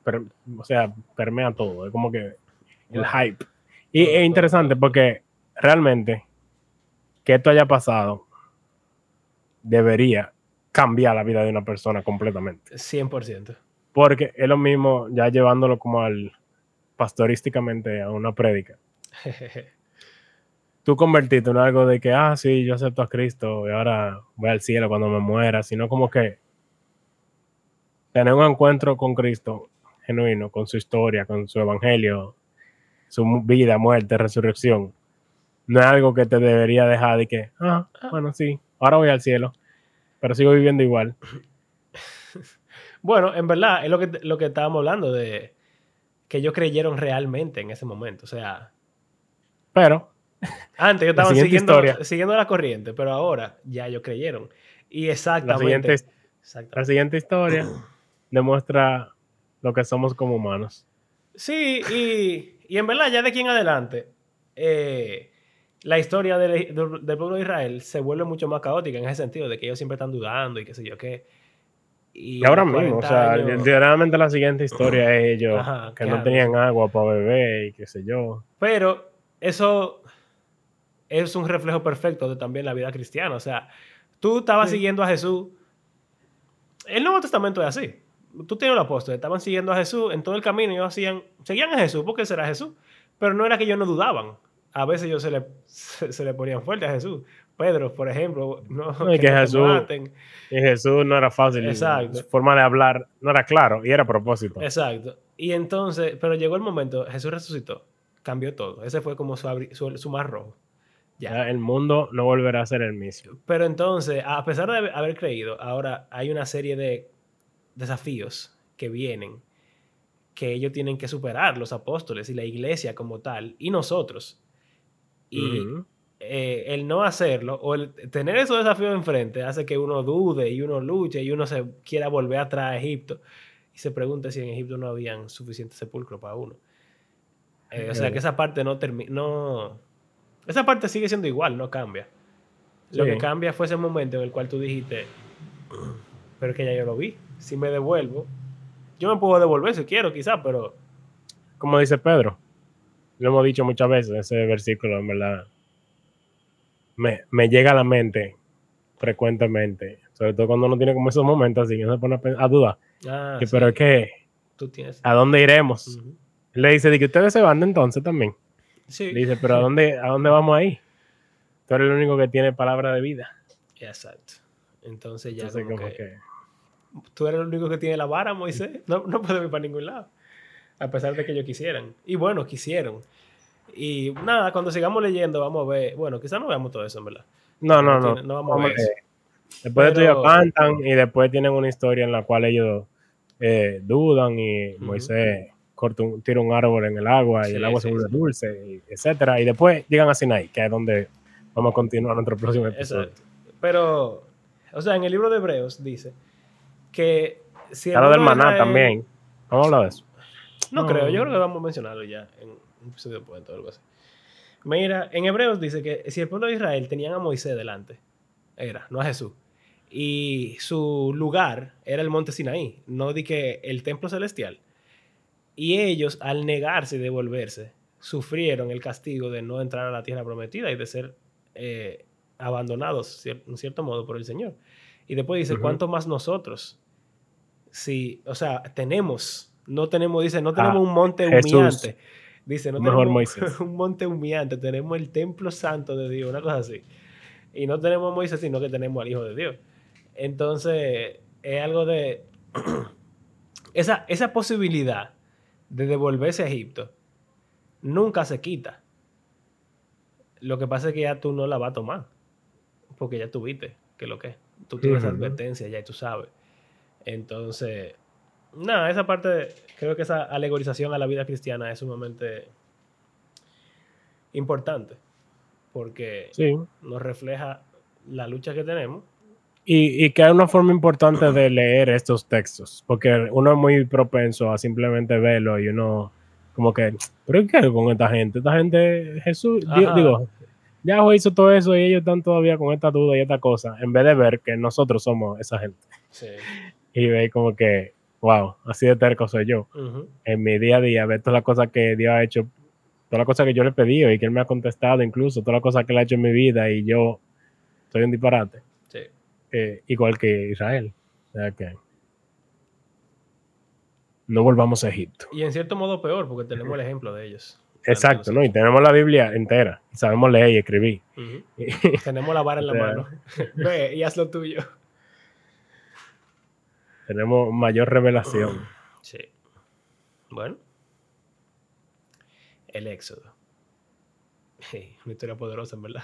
per- o sea, permea todo. Es como que el hype. Y Todo, es interesante todo. porque realmente que esto haya pasado debería cambiar la vida de una persona completamente. 100%. Porque es lo mismo ya llevándolo como al pastorísticamente a una prédica. [LAUGHS] Tú convertiste en algo de que, ah, sí, yo acepto a Cristo y ahora voy al cielo cuando me muera, sino como que tener un encuentro con Cristo genuino, con su historia, con su evangelio, su vida, muerte, resurrección, no es algo que te debería dejar de que, ah, bueno, sí, ahora voy al cielo, pero sigo viviendo igual. [LAUGHS] bueno, en verdad, es lo que, lo que estábamos hablando de que ellos creyeron realmente en ese momento. O sea, Pero antes La estaban siguiente siguiendo, historia. siguiendo la corriente, pero ahora ya ellos creyeron. Y la exactamente... siguiente, exactamente. la siguiente historia [CLEARS THROAT] demuestra lo que somos como humanos. Sí, y, y en verdad, ya de aquí en adelante, eh, la historia del, del- del pueblo de Israel se vuelve mucho más caótica en ese sentido, de que ellos siempre están dudando y qué sé yo qué. Y, Y ahora mismo, o 40 sea, años- literalmente la siguiente historia es ellos Ajá, que claro. no tenían agua para beber y qué sé yo. Pero eso es un reflejo perfecto de también la vida cristiana. O sea, tú estabas Sí. siguiendo a Jesús. El Nuevo Testamento es así. Tú tienes los apóstoles, estaban siguiendo a Jesús en todo el camino. Ellos hacían, seguían a Jesús porque será Jesús. Pero no era que ellos no dudaban. A veces ellos se le, se, [LAUGHS] se le ponían fuerte aJesús. Pedro, por ejemplo, no, No, y que no Jesús- maten. Y Jesús no era fácil. Exacto. Su forma de hablar no era claro y era a propósito. Exacto. Y entonces, pero llegó el momento, Jesús resucitó, cambió todo. Ese fue como su, su, su mar rojo. Ya. El mundo no volverá a ser el mismo. Pero entonces, a pesar de haber creído, ahora hay una serie de desafíos que vienen que ellos tienen que superar, los apóstoles y la iglesia como tal, y nosotros. Y eh, el no hacerlo, o el tener esos desafíos enfrente, hace que uno dude y uno luche y uno se quiera volver atrás a Egipto y se pregunte si en Egipto no habían suficiente sepulcro para uno. Eh, o sea, que esa parte no termina. No, esa parte sigue siendo igual, no cambia. Lo que cambia fue ese momento en el cual tú dijiste, [CLEARS THROAT] pero es que ya yo lo vi. Si me devuelvo, yo me puedo devolver si quiero, quizás, pero Como dice Pedro, lo hemos dicho muchas veces, ese versículo, en verdad, me, me llega a la mente frecuentemente Sobre todo cuando uno tiene como esos momentos así que uno se pone a, pen- a dudar. Ah, Que, sí, Pero es que, tú tienes. ¿a dónde iremos? Le dice, de que ustedes se van de entonces también. Sí. Le dice, pero ¿a dónde, ¿a dónde vamos ahí? Tú eres el único que tiene palabra de vida. Exacto. Entonces ya Entonces, como como que, que... tú eres el único que tiene la vara, Moisés. No, no puedes ir para ningún lado. A pesar de que ellos quisieran. Y bueno, quisieron. Y nada, cuando sigamos leyendo, vamos a ver. Bueno, quizás no veamos todo eso, en verdad. No, no, no. no vamos a ver eso. Después de Pero- esto ellos cantan y después tienen una historia en la cual ellos eh, dudan y Ujú. Moisés corta un- tira un árbol en el agua y Sí, el agua sí, se vuelve sí. dulce, y etcétera. Y después llegan a Sinaí, que es donde vamos a continuar nuestro próximo episodio. Exacto. Pero, o sea, en el libro de Hebreos dice que si el del maná Israel- también. Vamos a hablar de eso. No, No. creo, yo creo que vamos a mencionarlo ya en un episodio después o algo así. Mira, en Hebreos dice que si el pueblo de Israel tenían a Moisés delante, era, no a Jesús, y su lugar era el monte Sinaí, no di que el templo celestial. Y ellos, al negarse y devolverse, sufrieron el castigo de no entrar a la tierra prometida y de ser eh, abandonados, en cierto modo, por el Señor. Y después dice, Ujú. ¿cuánto más nosotros? Si, o sea, tenemos, no tenemos, dice, no tenemos Ah, un monte Jesús. humeante. Dice, no Mejor tenemos Moisés. [LAUGHS] un monte humeante, tenemos el templo santo de Dios, una cosa así. Y no tenemos a Moisés, sino que tenemos al Hijo de Dios. Entonces, es algo de... [CLEARS THROAT] esa, esa posibilidad de devolverse a Egipto nunca se quita. Lo que pasa es que ya tú no la vas a tomar. Porque ya tuviste que lo que es. Tú tienes advertencia, ya tú sabes. Entonces, nada, esa parte, creo que esa alegorización a la vida cristiana es sumamente importante. Porque Sí. nos refleja la lucha que tenemos. Y, y que hay una forma importante de leer estos textos, porque uno es muy propenso a simplemente verlo y uno como que, pero ¿qué hago con esta gente? Esta gente, Jesús, Ajá. digo, Yahweh hizo todo eso y ellos están todavía con esta duda y esta cosa, en vez de ver que nosotros somos esa gente. Sí. Y ve como que, wow, así de terco soy yo. Ujú. En mi día a día, ver todas las cosas que Dios ha hecho, todas las cosas que yo le he pedido y que Él me ha contestado incluso, todas las cosas que Él ha hecho en mi vida y yo soy un disparate. Eh, igual que Israel. O sea que no volvamos a Egipto. Y en cierto modo peor, porque tenemos el ejemplo de ellos. Exacto, ¿no? Y tenemos la Biblia entera. sabemos leer y escribir. Tenemos la vara en la [LAUGHS] mano. Ve y haz lo tuyo. tenemos mayor revelación. Sí. Bueno. El éxodo. Una historia poderosa, en verdad.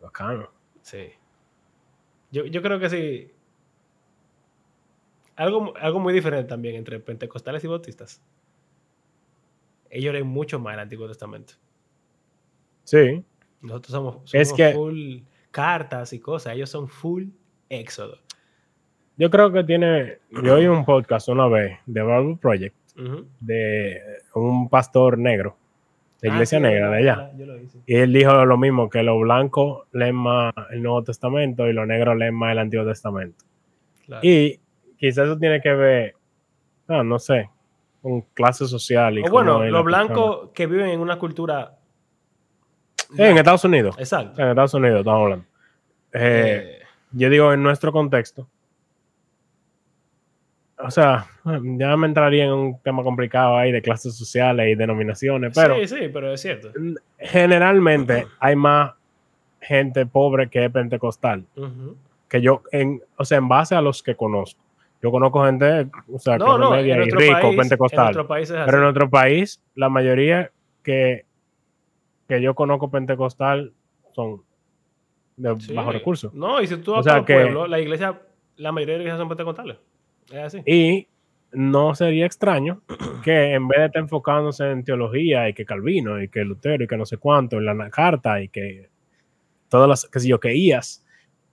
Bacano. Sí. Yo, yo creo que sí. Algo, algo muy diferente también entre pentecostales y bautistas. Ellos leen mucho más el Antiguo Testamento. Sí, Nosotros somos, somos Es que- full cartas y cosas. Ellos son full éxodo. yo creo que tiene. Yo oí un podcast una vez de Bible Project de un pastor negro, de Ah, Iglesia sí, Negra de allá. Yo lo hice. Y él dijo lo mismo, que los blancos leen más el Nuevo Testamento y los negros leen más el Antiguo Testamento. Claro. Y quizás eso tiene que ver, ah, no sé, con clase social. Y o bueno, la los blancos que viven en una cultura. Eh, en Estados Unidos. Exacto. En Estados Unidos estamos hablando. Eh, Eh, yo digo en nuestro contexto. O sea, ya me entraría en un tema complicado ahí de clases sociales y denominaciones, pero sí, sí, pero es cierto. generalmente hay más gente pobre que es pentecostal. Que yo, en, o sea, en base a los que conozco. Yo conozco gente, o sea, No, clase no, media y rico, país, en pentecostal. nuestro país es así. Pero en nuestro país, la mayoría que, que yo conozco pentecostal son de Sí. bajos recursos. No, y si tú O vas sea a que- pueblo, la iglesia, la mayoría de las iglesias son pentecostales. Y no sería extraño [CLEARS THROAT] que en vez de estar enfocándose en teología y que Calvino y que Lutero y que no sé cuánto, en la carta y que todas las, que sé yo, que IAS,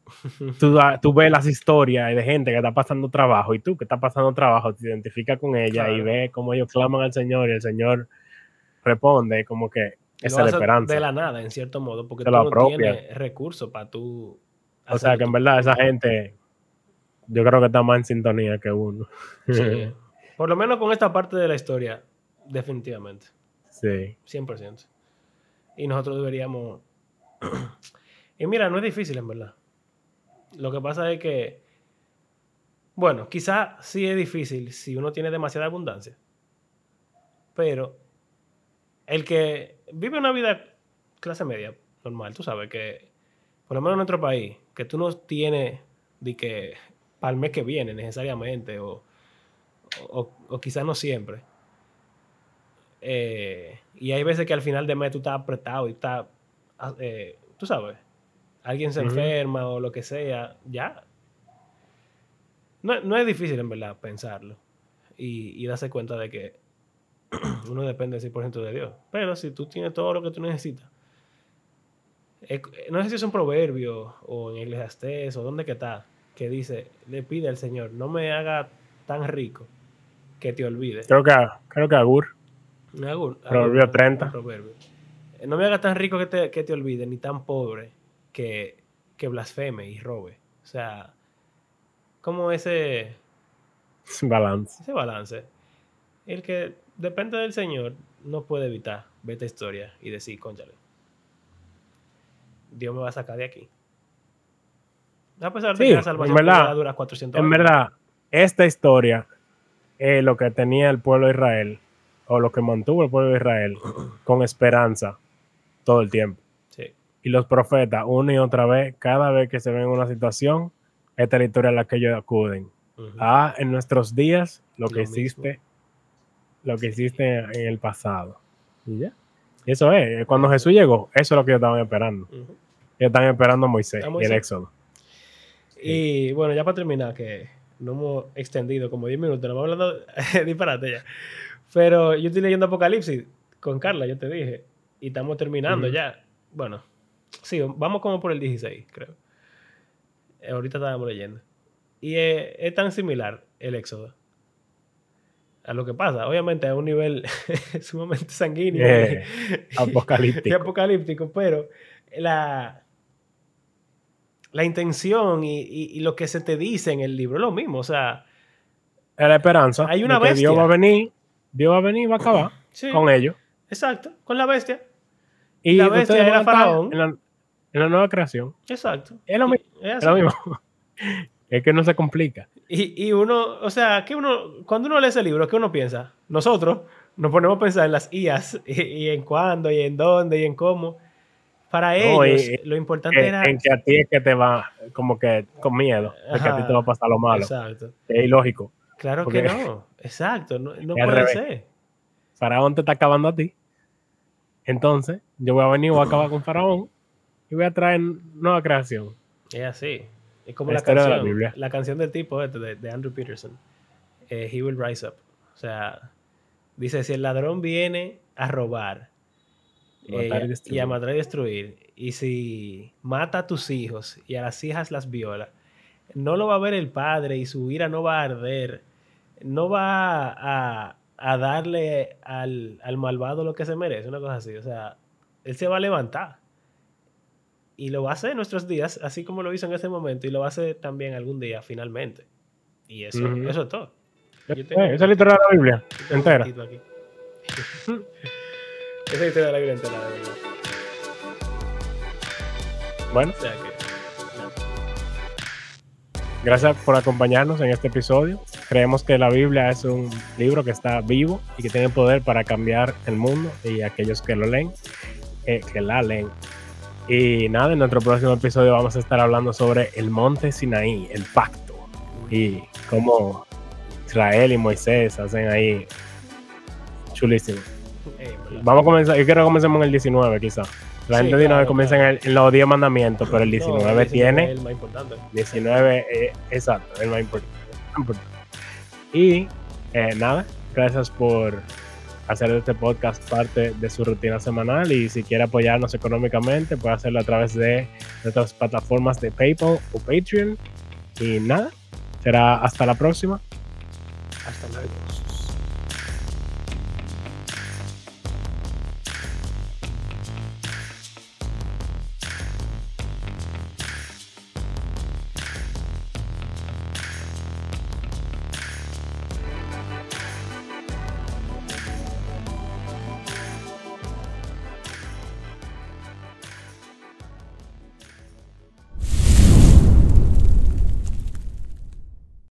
[LAUGHS] tú, tú ves las historias de gente que está pasando trabajo y tú que estás pasando trabajo te identificas con ella y ves cómo ellos claman al Señor y el Señor responde como que esa es la esperanza. De la nada, en cierto modo, porque tú no tienes recursos para tú. o sea que en verdad esa gente yo creo que está más en sintonía que uno. Sí. [LAUGHS] Por lo menos con esta parte de la historia, definitivamente. sí. 100%. Y nosotros deberíamos... [CLEARS THROAT] y mira, no es difícil en verdad. Lo que pasa es que, bueno, quizá sí es difícil si uno tiene demasiada abundancia. Pero el que vive una vida clase media, normal, tú sabes que, por lo menos en nuestro país, que tú no tienes de que para el mes que viene necesariamente, o, o, o quizás no siempre. Eh, y hay veces que al final de mes tú estás apretado y estás, ah, eh, tú sabes, alguien se enferma o lo que sea, ya. No, no es difícil en verdad pensarlo y, y darse cuenta de que [CLEARS THROAT] uno depende 100% de Dios. Pero si tú tienes todo lo que tú necesitas, eh, no sé si es un proverbio o en Eclesiastés o dónde que está, que dice, le pide al Señor, no me haga tan rico que te olvide. Creo que, creo que Agur. Algún- Proverbio algún- 30. un proverbio. Eh, No me haga tan rico que te, que te olvide, ni tan pobre que, que blasfeme y robe. O sea, como ese, Balance. ese balance. El que depende del Señor no puede evitar ver esta historia y decir, conchale, Dios me va a sacar de aquí. A pesar de Sí, que la en salvación verdad, pueda durar 400 En verdad, esta historia es lo que tenía el pueblo de Israel, o lo que mantuvo el pueblo de Israel, [CLEARS THROAT] con esperanza todo el tiempo. Sí. Y los profetas, una y otra vez, cada vez que se ven en una situación, esta es la historia a la que ellos acuden. Ujú. Ah, en nuestros días, lo que Lo hiciste, lo que hiciste en el pasado. Y ya. Eso es, cuando Jesús llegó, eso es lo que ellos estaban esperando. Ujú. Ellos estaban esperando a Moisés, A y Moisés. el Éxodo. Y bueno, ya para terminar, que no hemos extendido como 10 minutos, nos vamos hablando [LAUGHS] disparate ya. Pero yo estoy leyendo Apocalipsis con Carla, yo te dije, y estamos terminando ya. Bueno, sí, vamos como por el 16, creo. Eh, ahorita estábamos leyendo. Y es tan similar el Éxodo a lo que pasa. Obviamente a un nivel [LAUGHS] sumamente sanguíneo Eh, y- y apocalíptico. [LAUGHS] apocalíptico, pero la, la intención y, y- y lo que se te dice en el libro es lo mismo. O sea, Es la esperanza. Hay una de que Dios bestia. va a venir, Dios va a venir y va a acabar sí, con ellos. exacto, con la bestia. Y La bestia era Faraón. En la, en la nueva creación. Exacto. Es lo mismo. Es Es lo mismo. [LAUGHS] es que no se complica. Y, y uno, o sea, que uno, cuando uno lee ese libro, ¿qué uno piensa? Nosotros nos ponemos a pensar en las IAS [LAUGHS] y, y en cuándo y en dónde y en cómo. Para No, ellos, y- lo importante En, era. en que a ti es que te va como que con miedo. De que a ti Ajá. te va a pasar lo malo. Exacto. Es ilógico. Claro que no. Exacto. No, no puede revés. ser. Faraón te está acabando a ti. Entonces, yo voy a venir, voy a acabar con Faraón y voy a traer nueva creación. Es así. Es como La canción. La, canción del tipo este, de, de Andrew Peterson. Eh, He will rise up. O sea, dice, si el ladrón viene a robar Matar y y, destruir. a matar y destruir, y si mata a tus hijos y a las hijas las viola, no lo va a ver el padre y su ira no va a arder. No va a, a darle al, al malvado lo que se merece, una cosa así. O sea, él se va a levantar. Y lo va a hacer en nuestros días, así como lo hizo en ese momento, y lo va a hacer también algún día, finalmente. Y eso, eso es todo. Yo Eh, Esa es de la Biblia. Entera. [LAUGHS] Esa es la historia de la entera, de verdad. Bueno, O sea que, gracias por acompañarnos en este episodio. Creemos que la Biblia es un libro que está vivo y que tiene poder para cambiar el mundo y aquellos que lo leen, eh, que la leen. Y nada, en nuestro próximo episodio vamos a estar hablando sobre el monte Sinaí, el pacto, y cómo Israel y Moisés hacen ahí chulísimo. Eh, verdad. Vamos a comenzar, yo quiero que comencemos en el 19 quizá. La Sí, gente de claro, comienza claro. en, el- en los 10 mandamientos, pero el No, 19 ese tiene... Es el más importante. 19, eh, exacto, el más importante. importante. Y eh, nada, gracias por hacer de este podcast parte de su rutina semanal y si quiere apoyarnos económicamente puede hacerlo a través de nuestras plataformas de PayPal o Patreon. Y nada, será hasta la próxima. Hasta luego.